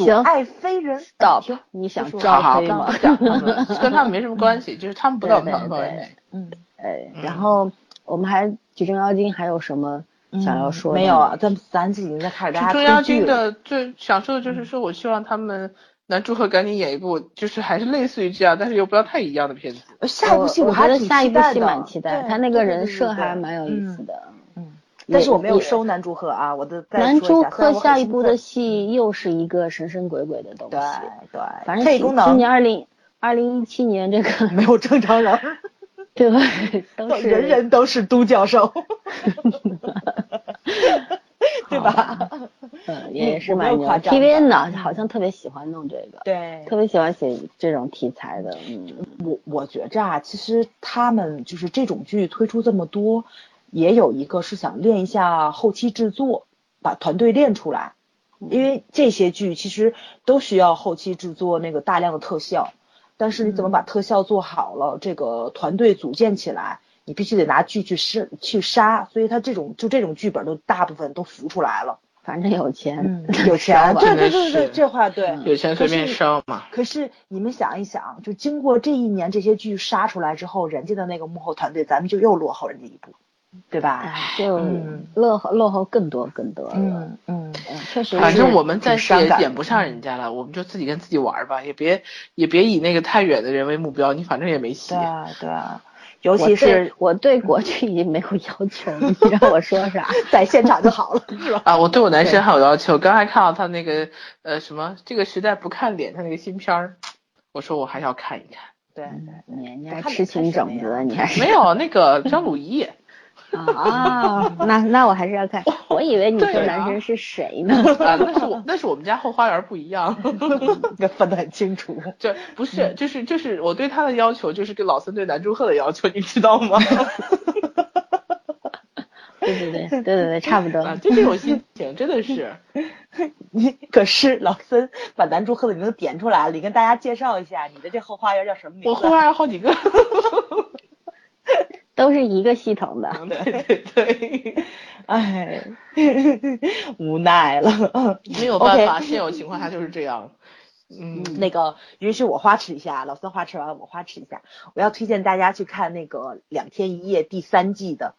所行爱非人 Stop，你想说招好好黑吗 跟他们没什么关系，就是他们不在我们对对范围内。嗯，哎，嗯然后我们还举重妖精还有什么想要说的？没有啊？咱们咱自己已经在开始大家是中央推剧了。军的最想说的就是说，我希望他们男祝贺赶紧演一部，就是还是类似于这样，但是又不要太一样的片子。呃下一部戏我还挺觉得下一部戏蛮期待，对他那个人设还蛮有意思嗯的。嗯，但是我没有收男祝贺啊，我的再男说一下一部的戏又是一个神神鬼鬼的东西，对对，反正今年二零二零一七年这个没有正常人，对？都是人人都是都教授，对吧？嗯也是蛮夸张的 TVN 呢，好像特别喜欢弄这个，对特别喜欢写这种题材的，嗯，我我觉着啊，其实他们就是这种剧推出这么多，也有一个是想练一下后期制作，把团队练出来，因为这些剧其实都需要后期制作那个大量的特效，但是你怎么把特效做好了，这个团队组建起来，你必须得拿剧去杀去杀，所以他这种就这种剧本都大部分都浮出来了，反正有钱，有钱，对对对对，这话对，有钱随便烧嘛。可是你们想一想，就经过这一年这些剧杀出来之后，人家的那个幕后团队，咱们就又落后人家一步，对吧？哎，就嗯落后落后更多更多了，嗯嗯，嗯，确实是，反正我们暂时也点不上人家了，我们就自己跟自己玩儿吧，也别也别以那个太远的人为目标，你反正也没戏对。啊对啊，尤其是我对国剧已经没有要求了，你让我说啥？在现场就好了，是吧？啊，我对我男神还有要求。刚才看到他那个呃什么，这个时代不看脸，他那个新片儿，我说我还要看一看。对对你你还痴情种子，你还是没有那个张鲁一，啊？那那我还是要看。我以为你说对啊男神是谁呢？啊，那是我那是我们家后花园不一样。这分得很清楚。这不是，就是就是我对他的要求，就是跟老森对南柱赫的要求，你知道吗？对对对对对对，差不多。啊，就这种心情，真的是。你可是老森把男祝贺的名字点出来了，你跟大家介绍一下，你的这后花园叫什么名字？我后花园好几个。都是一个系统的。对 对对，哎，无奈了。没有办法，现有情况下就是这样。嗯，那个允许我花痴一下，老三花痴完了，我花痴一下。我要推荐大家去看那个《两天一夜》第三季的，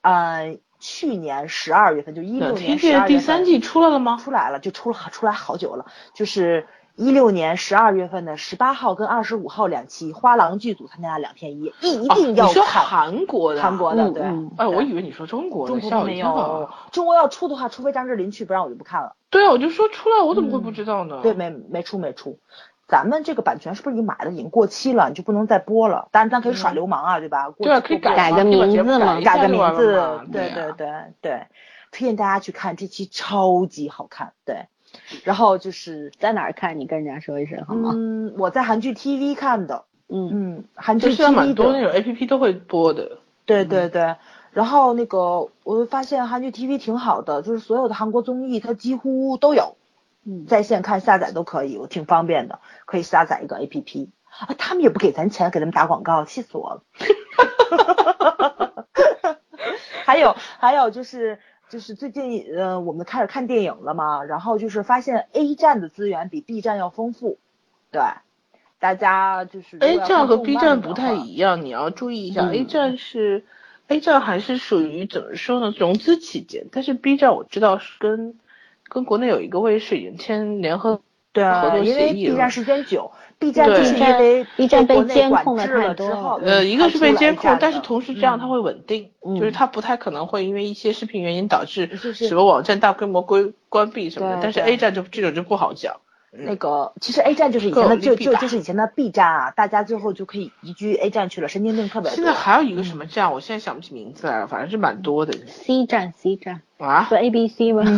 呃，去年十二月份，就一六年十二月份第三季出来了吗？出来了，就出了出来好久了，就是一六年十二月份的十八号跟二十五号两期，花郎剧组参加了两天一夜，一一定要哦你说看。韩国的啊？韩国的对，哎，我以为你说中国的，中国没有。，中国要出的话，除非张智霖去，不然我就不看了。对啊，我就说出来，我怎么会不知道呢？对，没没出没出。咱们这个版权是不是已经买了，已经过期了，你就不能再播了？当然，咱可以耍流氓啊，对吧？过对可以改个名字嘛改个名字，对对对对，推荐大家去看这期，超级好看。对，然后就是，在哪儿看？你跟人家说一声好吗？嗯，我在韩剧 TV 看的，嗯嗯，韩剧就现在 TV 蛮多那，种 A P P 都会播的。对对对。然后那个，我发现韩剧 TV 挺好的，就是所有的韩国综艺它几乎都有，嗯，在线看下载都可以，我挺方便的，可以下载一个 APP 啊，他们也不给咱钱，给他们打广告，气死我了。还有还有就是就是最近呃我们开始看电影了嘛，然后就是发现 A 站的资源比 B 站要丰富，对，大家就是如果哎，要这样和 B 站不太一样，你要注意一下。嗯 A 站是 A 站还是属于怎么说呢？融资期间，但是 B 站我知道是跟跟国内有一个卫视已经签联合对合作因为 B 站。时间久，B 站对就是因为 B 站被监控了太多了，呃，一个是被监控，但是同时这样它嗯会稳定，嗯就是它不太可能会因为一些视频原因导致什么网站大规模关关闭什么的。对但是 A 站就这种就不好讲。那个其实 A 站就是以前的就就就是以前的 B 站啊，大家最后就可以移居 A 站去了，神经病特别多。现在还有一个什么站，我现在想不起名字来了，反正是蛮多的 C 站 C 站啊不。A B C 吗？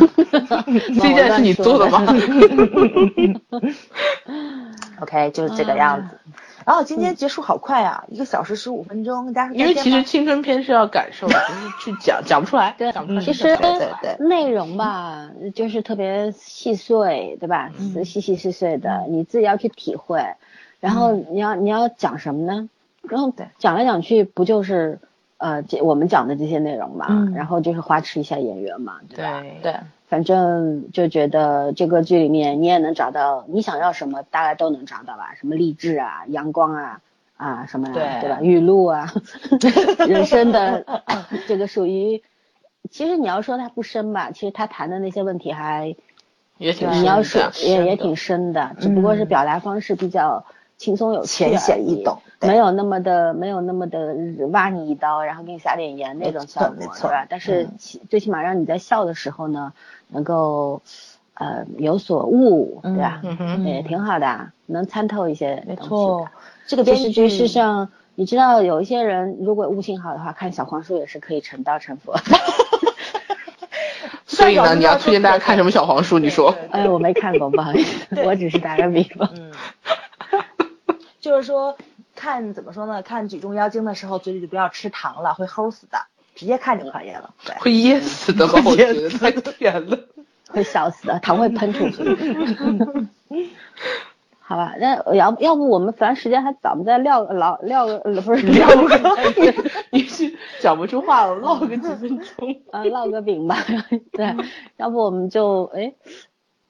C 站是你做的吗？OK，就是这个样子。然后今天结束好快啊，一个小时十五分钟，大家因为其实青春片是要感受的，就是去讲讲不出来。对讲不出来，其实对对对内容吧，就是特别细碎，对吧？嗯细细碎碎的，你自己要去体会。然后你要你要讲什么呢？然后对讲来讲去不就是呃这我们讲的这些内容嘛？嗯然后就是花痴一下演员嘛，对吧？对，反正就觉得这个剧里面你也能找到你想要什么，大概都能找到吧？什么励志啊、阳光啊啊什么啊，对对吧？语录啊，人生的这个属于，其实你要说它不深吧，其实他谈的那些问题还，也挺深你要。也也挺深的，只不过是嗯表达方式比较轻松有趣浅显易懂没有那么的没有那么的挖你一刀，然后给你撒点盐那种效果，对吧？但是最起码让你在笑的时候呢，能够呃有所悟，对吧？嗯哼，也挺好的啊，能参透一些没东西错。。这个电视剧事实上，你知道有一些人如果悟性好的话，看小黄书也是可以成道成佛的。所以呢，你要推荐大家看什么小黄书？你说？哎，我没看过，不好意思，我只是打个比方。嗯，就是说看怎么说呢？看《举重妖精》的时候，嘴里就不要吃糖了，会齁死的，直接看就可以了。对，会噎死的吧？我觉得太甜了。会笑死的，糖会喷出去。好吧，那要要不我们反正时间还早，我们再撂个唠撂不是 聊唠个，你是讲不出话了，唠个几分钟。啊唠个饼吧。对，要不我们就哎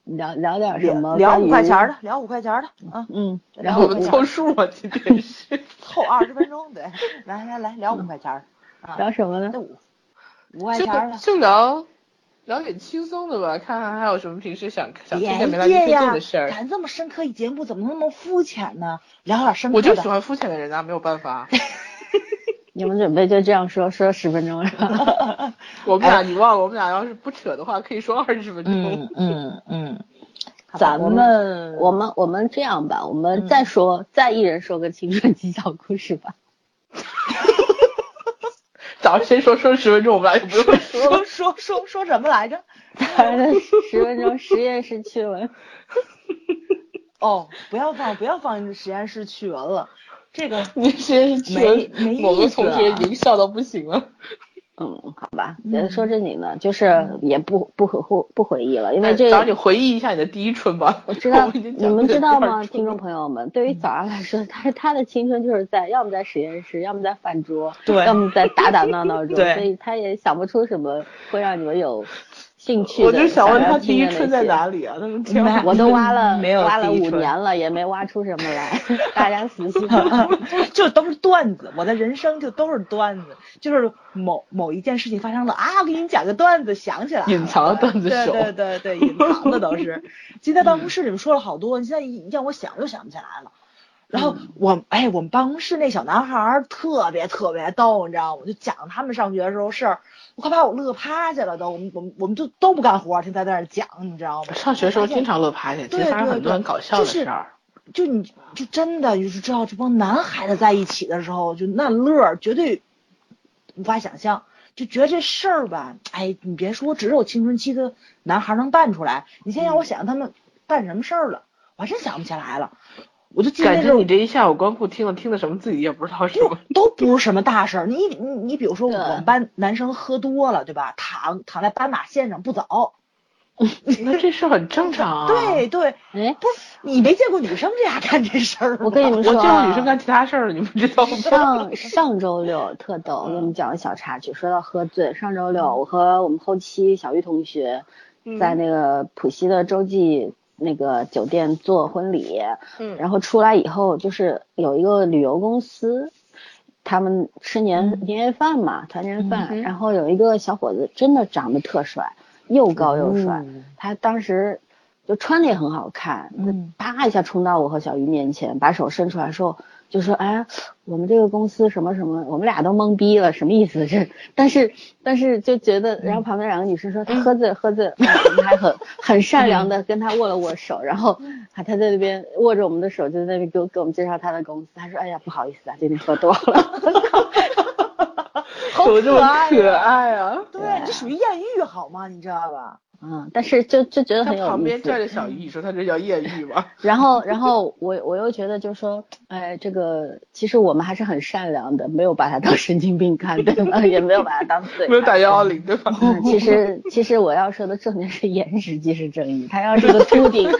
聊聊点什么聊五块钱的，聊五块钱的，啊，嗯，聊我们凑数嘛，今天是。凑二十分钟，对，来来来，聊五块钱聊什么呢？五五块就钱了。就聊聊点轻松的吧，看看还有什么平时想想听的没来得及做呀的事，儿。咱这么深刻一节目，怎么那么肤浅呢？聊点深刻的。我就喜欢肤浅的人啊，没有办法。你们准备就这样说说十分钟是吧？我们俩你忘了，我们俩要是不扯的话，可以说二十分钟。嗯嗯嗯，咱们我们我们这样吧，我们嗯再说、再一人说个青春期小故事吧。早上先说说十分钟，我们俩就不用说了。说 说说说什么来着？咱 十分钟实验室趣闻。哦，不要放不要放实验室趣闻了，这个你先是没没某个同学已啊经笑到不行了。嗯，好吧，说正经的，就是也不不回不不回忆了，因为这早你回忆一下你的第一春吧。我知 道，你们知道吗，听众朋友们？对于早上来说，他他的青春就是在要么在实验室，要么在饭桌，对，要么在打打闹闹中，所以他也想不出什么会让你们有。兴趣我就想问他第一春在哪里啊？他们我都 挖了，没有挖了五年了，也没挖出什么来。大家死心，就都是段子。我的人生就都是段子，就是某某一件事情发生了啊，我给你讲个段子，想起来隐藏的段子手，对对对对，隐藏的都是。今天办公室里面说了好多，你现在一让我想又想不起来了。然后我哎，我们办公室那小男孩特别特别逗，你知道吗？我就讲他们上学的时候事儿，我快把我乐趴下了都。我们我们我们就都不干活，听他在那讲，你知道吗？上学时候经常乐趴下，其实发生很多很搞笑的事儿。就你就真的就是知道这帮男孩子在一起的时候，就那乐绝对无法想象。就觉得这事儿吧，哎，你别说，只有青春期的男孩能办出来。你先让我想想他们办什么事儿了，我还真想不起来了。我就感觉你这一下午光顾听了听的什么自己也不知道什么，都不是什么大事儿。你你你比如说我们班男生喝多了，对吧？躺躺在斑马线上不走，那这事很正常啊。对对，哎，不是你没见过女生这样干这事儿我跟你们说，我见过女生干其他事儿，你不知道吗？上上周六特逗，我给你们讲个小插曲。说到喝醉，上周六我和我们后期小玉同学在那个浦西的洲际。那个酒店做婚礼，嗯，然后出来以后就是有一个旅游公司，他们吃年年夜饭嘛，团年饭，然后有一个小伙子真的长得特帅，又高又帅，他当时就穿的也很好看，嗯，啪一下冲到我和小鱼面前，把手伸出来说。就说哎，我们这个公司什么什么，我们俩都懵逼了，什么意思？这但是但是就觉得，然后旁边两个女生说他喝醉喝醉，我们还很很善良的跟他握了握手，然后啊他在那边握着我们的手，就在那边给我给我们介绍他的公司。他说哎呀不好意思啊，今天喝多了，怎么这么可爱啊？对，这属于艳遇好吗？你知道吧？嗯，但是就就觉得很有意思。旁边站着小玉说：“他这叫艳遇吗？”然后，然后我我又觉得，就是说，哎，这个其实我们还是很善良的，没有把他当神经病看，对吧？也没有把他当罪。没有打幺幺零，对吧？其实，其实我要说的重点是颜值即是正义。他要是个秃顶，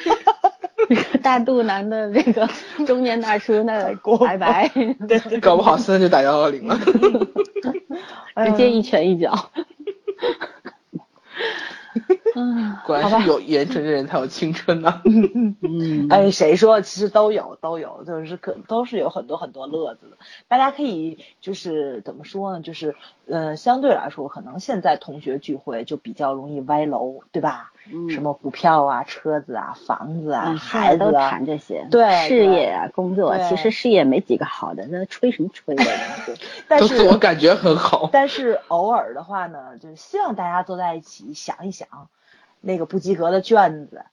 大肚腩的那个中年大叔，那拜拜。对，搞不好现在就打幺幺零了，直接一拳一脚。嗯，果然是有颜值的人才有青春呢。嗯，哎，谁说？其实都有，都有，就是可都是有很多很多乐子的。大家可以就是怎么说呢？就是呃，相对来说，可能现在同学聚会就比较容易歪楼，对吧？嗯。什么股票啊、车子啊、房子啊、孩子啊，都谈这些。对。事业啊，工作，其实事业没几个好的，那吹什么吹的？但是我感觉很好。但是偶尔的话呢，就是希望大家坐在一起想一想。那个不及格的卷子，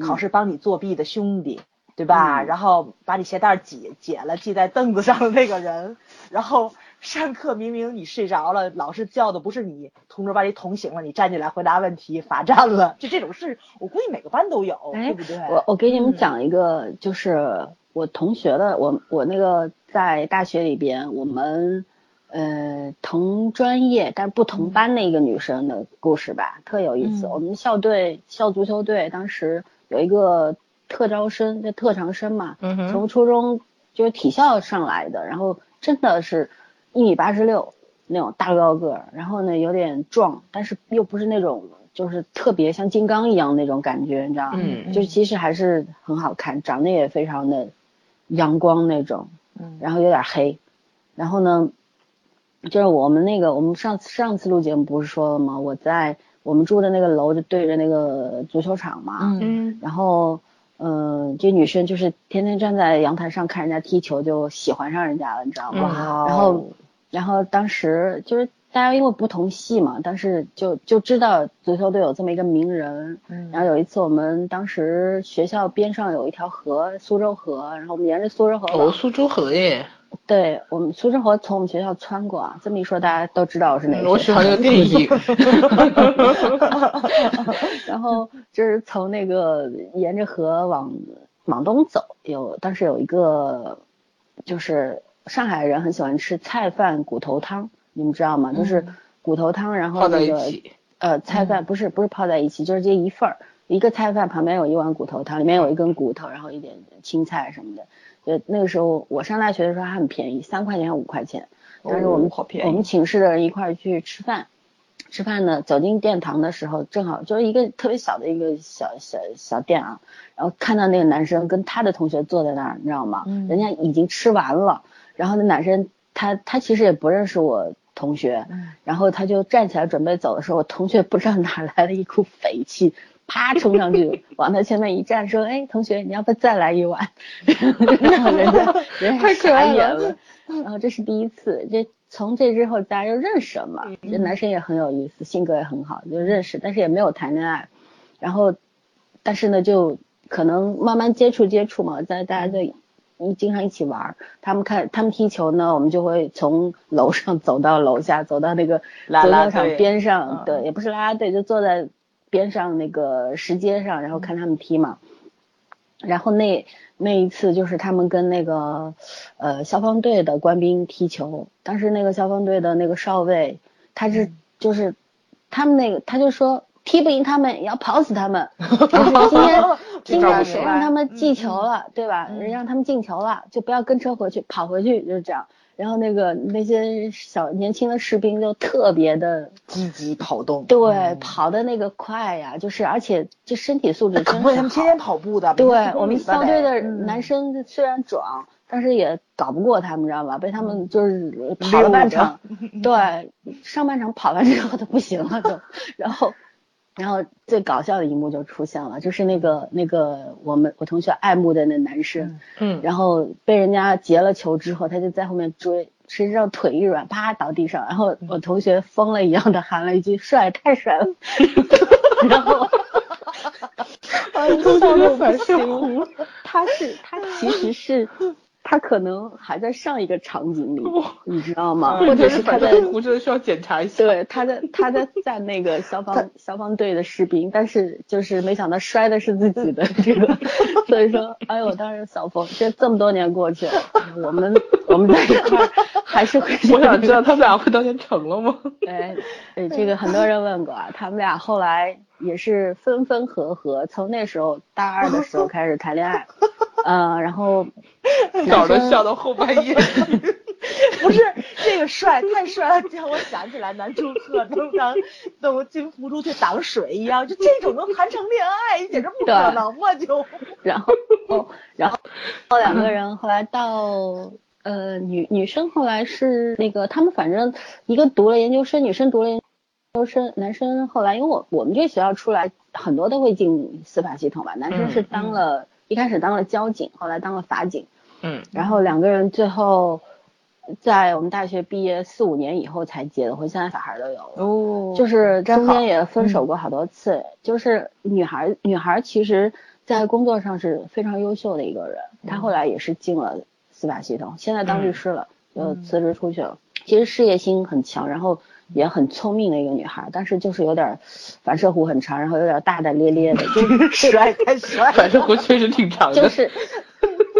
考试帮你作弊的兄弟，对吧？然后把你鞋带解解了系在凳子上的那个人，然后上课明明你睡着了，老师叫的不是你，同桌把你捅醒了，你站起来回答问题，罚站了，就这种事，我估计每个班都有，对不对？我我给你们讲一个，就是我同学的，我我那个在大学里边，我们。呃，同专业但不同班的一个女生的故事吧，特有意思。我们校队校足球队当时有一个特招生，就特长生嘛，从初中就是体校上来的，然后真的是一米八十六那种大高个儿，然后呢有点壮，但是又不是那种就是特别像金刚一样那种感觉，你知道吗？嗯，就其实还是很好看，长得也非常的阳光那种，嗯，然后有点黑，然后呢。就是我们那个，我们上次上次录节目不是说了吗？我在我们住的那个楼就对着那个足球场嘛，嗯，然后嗯，这女生就是天天站在阳台上看人家踢球，就喜欢上人家了，你知道吗？然后然后当时就是大家因为不同系嘛，但是就就知道足球队有这么一个名人，嗯，然后有一次我们当时学校边上有一条河，苏州河，然后我们沿着苏州河，哦，苏州河耶。对我们苏州河从我们学校穿过啊，这么一说大家都知道我是哪个。我喜欢那个电影。然后就是从那个沿着河往往东走，有当时有一个就是上海人很喜欢吃菜饭骨头汤，你们知道吗？就是骨头汤，然后那个。呃菜饭不是不是泡在一起，就是这一份儿，一个菜饭旁边有一碗骨头汤，里面有一根骨头，然后一点青菜什么的。就那个时候我上大学的时候还很便宜，三块钱五块钱。当时我们、哦好便宜我们寝室的人一块去吃饭，吃饭呢走进殿堂的时候，正好就是一个特别小的一个小小小店啊，然后看到那个男生跟他的同学坐在那儿，你知道吗？嗯人家已经吃完了，然后那男生他他其实也不认识我同学，嗯然后他就站起来准备走的时候，我同学不知道哪来的一股匪气，啪冲上去往他前面一站，说：“哎，同学，你要不再来一碗？” 然后人家人家 傻眼了。然后这是第一次，这从这之后大家就认识了嘛。这男生也很有意思，性格也很好，就认识，但是也没有谈恋爱。然后，但是呢，就可能慢慢接触接触嘛，在大家就一经常一起玩儿。他们看他们踢球呢，我们就会从楼上走到楼下，走到那个啦足球场边上，嗯对，也不是啦啦队，就坐在边上那个石阶上，然后看他们踢嘛。然后那那一次就是他们跟那个呃消防队的官兵踢球，当时那个消防队的那个少尉，他是就是他们那个他就说踢不赢他们也要跑死他们，就是今天 今天谁让他们进球了，对吧？嗯。让他们进球了，就不要跟车回去，跑回去就是这样。然后那个那些小年轻的士兵就特别的积极跑动，对，嗯跑的那个快呀，就是而且这身体素质真是可不，他们天。天跑步的。对我们校队的男生虽然壮，但是也搞不过他们，知道吧？被他嗯们就是跑了半场，对，上半场跑完之后都不行了都，然后。然后最搞笑的一幕就出现了，就是那个那个我们我同学爱慕的那男生，嗯，然后被人家截了球之后，他就在后面追，谁知道腿一软，啪倒地上，然后我同学疯了一样的喊了一句“帅，太帅了 ”，然后，啊，同学的反射射弧，他是他其实是他可能还在上一个场景里，你知道吗？或者是他在反射弧真的需要检查一下。对，他在他在 在那个消防消防队的士兵，但是就是没想到摔的是自己的这个，所以说，哎呦，当时小峰，这这么多年过去了，我们我们在一块儿 还是会我想知道他们俩会当天成了吗？哎，对，这个很多人问过啊，他们俩后来也是分分合合，从那时候大二的时候开始谈恋爱，呃，然后 搞得笑到后半夜。不是这个帅太帅了，让我想起来南柱赫能当都进浮出去挡水一样，就这种能谈成恋爱，简直不可能嘛就。然后，然后后两个人后来到呃女女生后来是那个他们反正一个读了研究生，女生读了研究生，男生后来因为我我们这学校出来很多都会进司法系统吧，男生是当了、一开始当了交警，后来当了法警，嗯，然后两个人最后在我们大学毕业四五年以后才结的婚，现在小孩都有了。哦就是中间也分手过好多次，就是女孩女孩其实，在工作上是非常优秀的一个人，她后来也是进了司法系统，现在当律师了，就辞职出去了。其实事业心很强，然后也很聪明的一个女孩，但是就是有点反射弧很长，然后有点大大咧咧的，就帅太帅反射弧确实挺长的。就是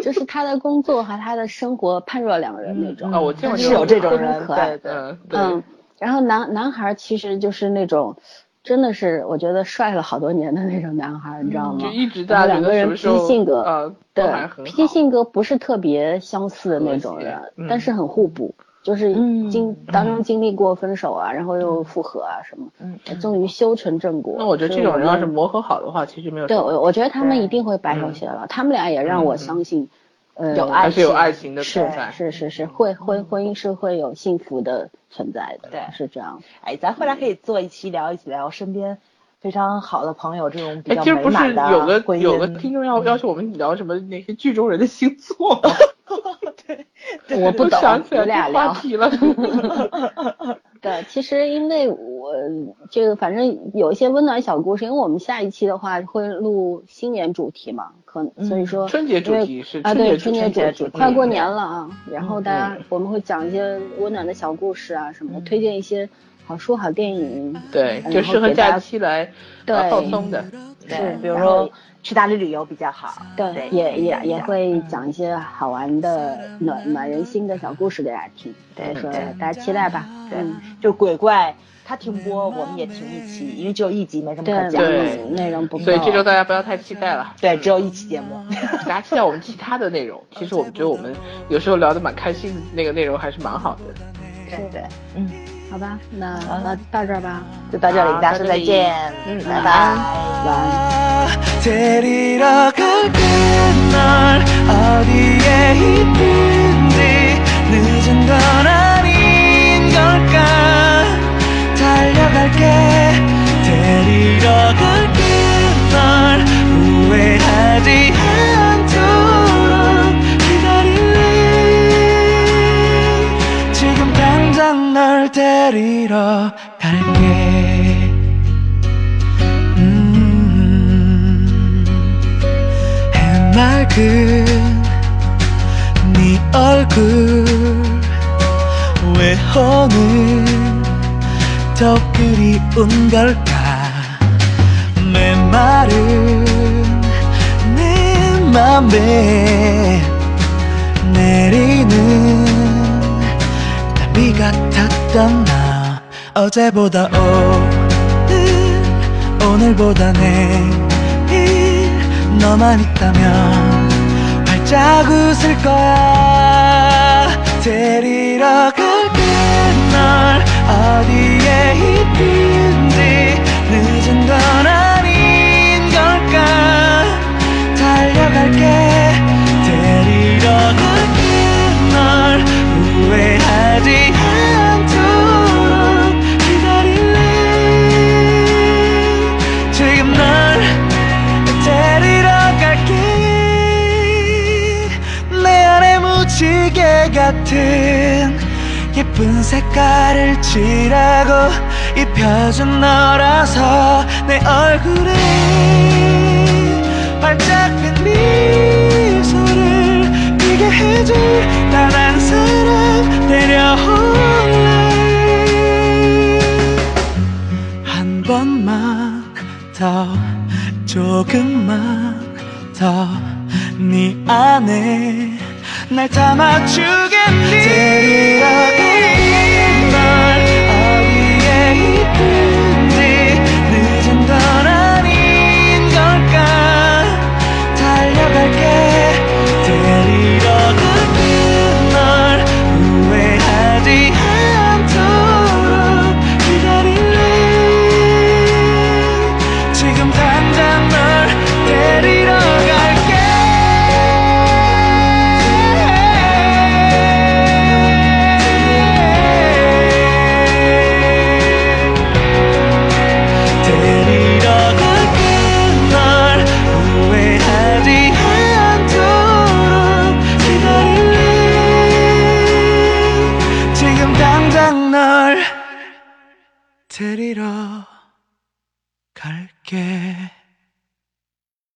就是他的工作和他的生活判若两人那种。啊，我见过是有这种人，可爱对对。嗯，然后男男孩其实就是那种，真的是我觉得帅了好多年的那种男孩，你知道吗？就一直然后大家觉两个人脾得什么时候气性格，呃，对还很，脾气性格不是特别相似的那种人，嗯但是很互补，就是嗯经、当中经历过分手啊，然后又复合啊什么，嗯终于修成正果。那我觉得这种人要是磨合好的话，其实没有对，我我觉得他们一定会白头偕老，他们俩也让我相信，呃，有爱还是有爱情的是存在。是是是，会婚婚姻是会有幸福的存在的，对是这样。哎，咱回来可以做一期聊一起聊身边非常好的朋友这种比哎，较今儿不是美满的有个。有个听众要要求我们聊什么那些剧中人的星座吗？我不懂，想起来我俩聊。这话题了。对，其实因为我这个反正有一些温暖小故事，因为我们下一期的话会录新年主题嘛，可所以说春节主题是啊，对，春春节主题，节主题快过年了啊，然后大家嗯我们会讲一些温暖的小故事啊什么的，推荐一些好书、好电影，对，就适合假期来对呃放松的。对，比如说去哪里旅游比较好，对，对也也也会讲一些好玩的、暖暖人心的小故事给大家听。所以说对对大家期待吧。对嗯，就鬼怪他停播，我们也停一期，因为只有一集，没什么可讲的。内容不够。所以这周大家不要太期待了。对，只有一期节目。大家期待我们其他的内容。其实我们觉得我们有时候聊的蛮开心的，那个内容还是蛮好的。对对，嗯，好吧，那那到这儿吧。就到这里，大家说再见，嗯拜拜。晚安。 데리러 갈게. 음, 해맑은 네 얼굴. 왜 오늘 더 그리운 걸까? 메마른 내 맘에 내리는 담비 같았던 나 어제보다 오늘 오늘보다 내일 너만 있다면 활짝 웃을 거야. 데리러 갈게. 널 어디에 있든지 늦은 건 아닌 걸까? 달려갈게. 데리러 갈게. 널 후회하지 않 무지개 같은 예쁜 색깔을 칠하고 입혀준 너라서 내 얼굴에 활짝 핀 미소를 피게 해줄 단 한 사람 데려올래. 한 번만 더 조금만 더 네 안에 날 담아주겠니? 데리러 갈게 널 어디에 있든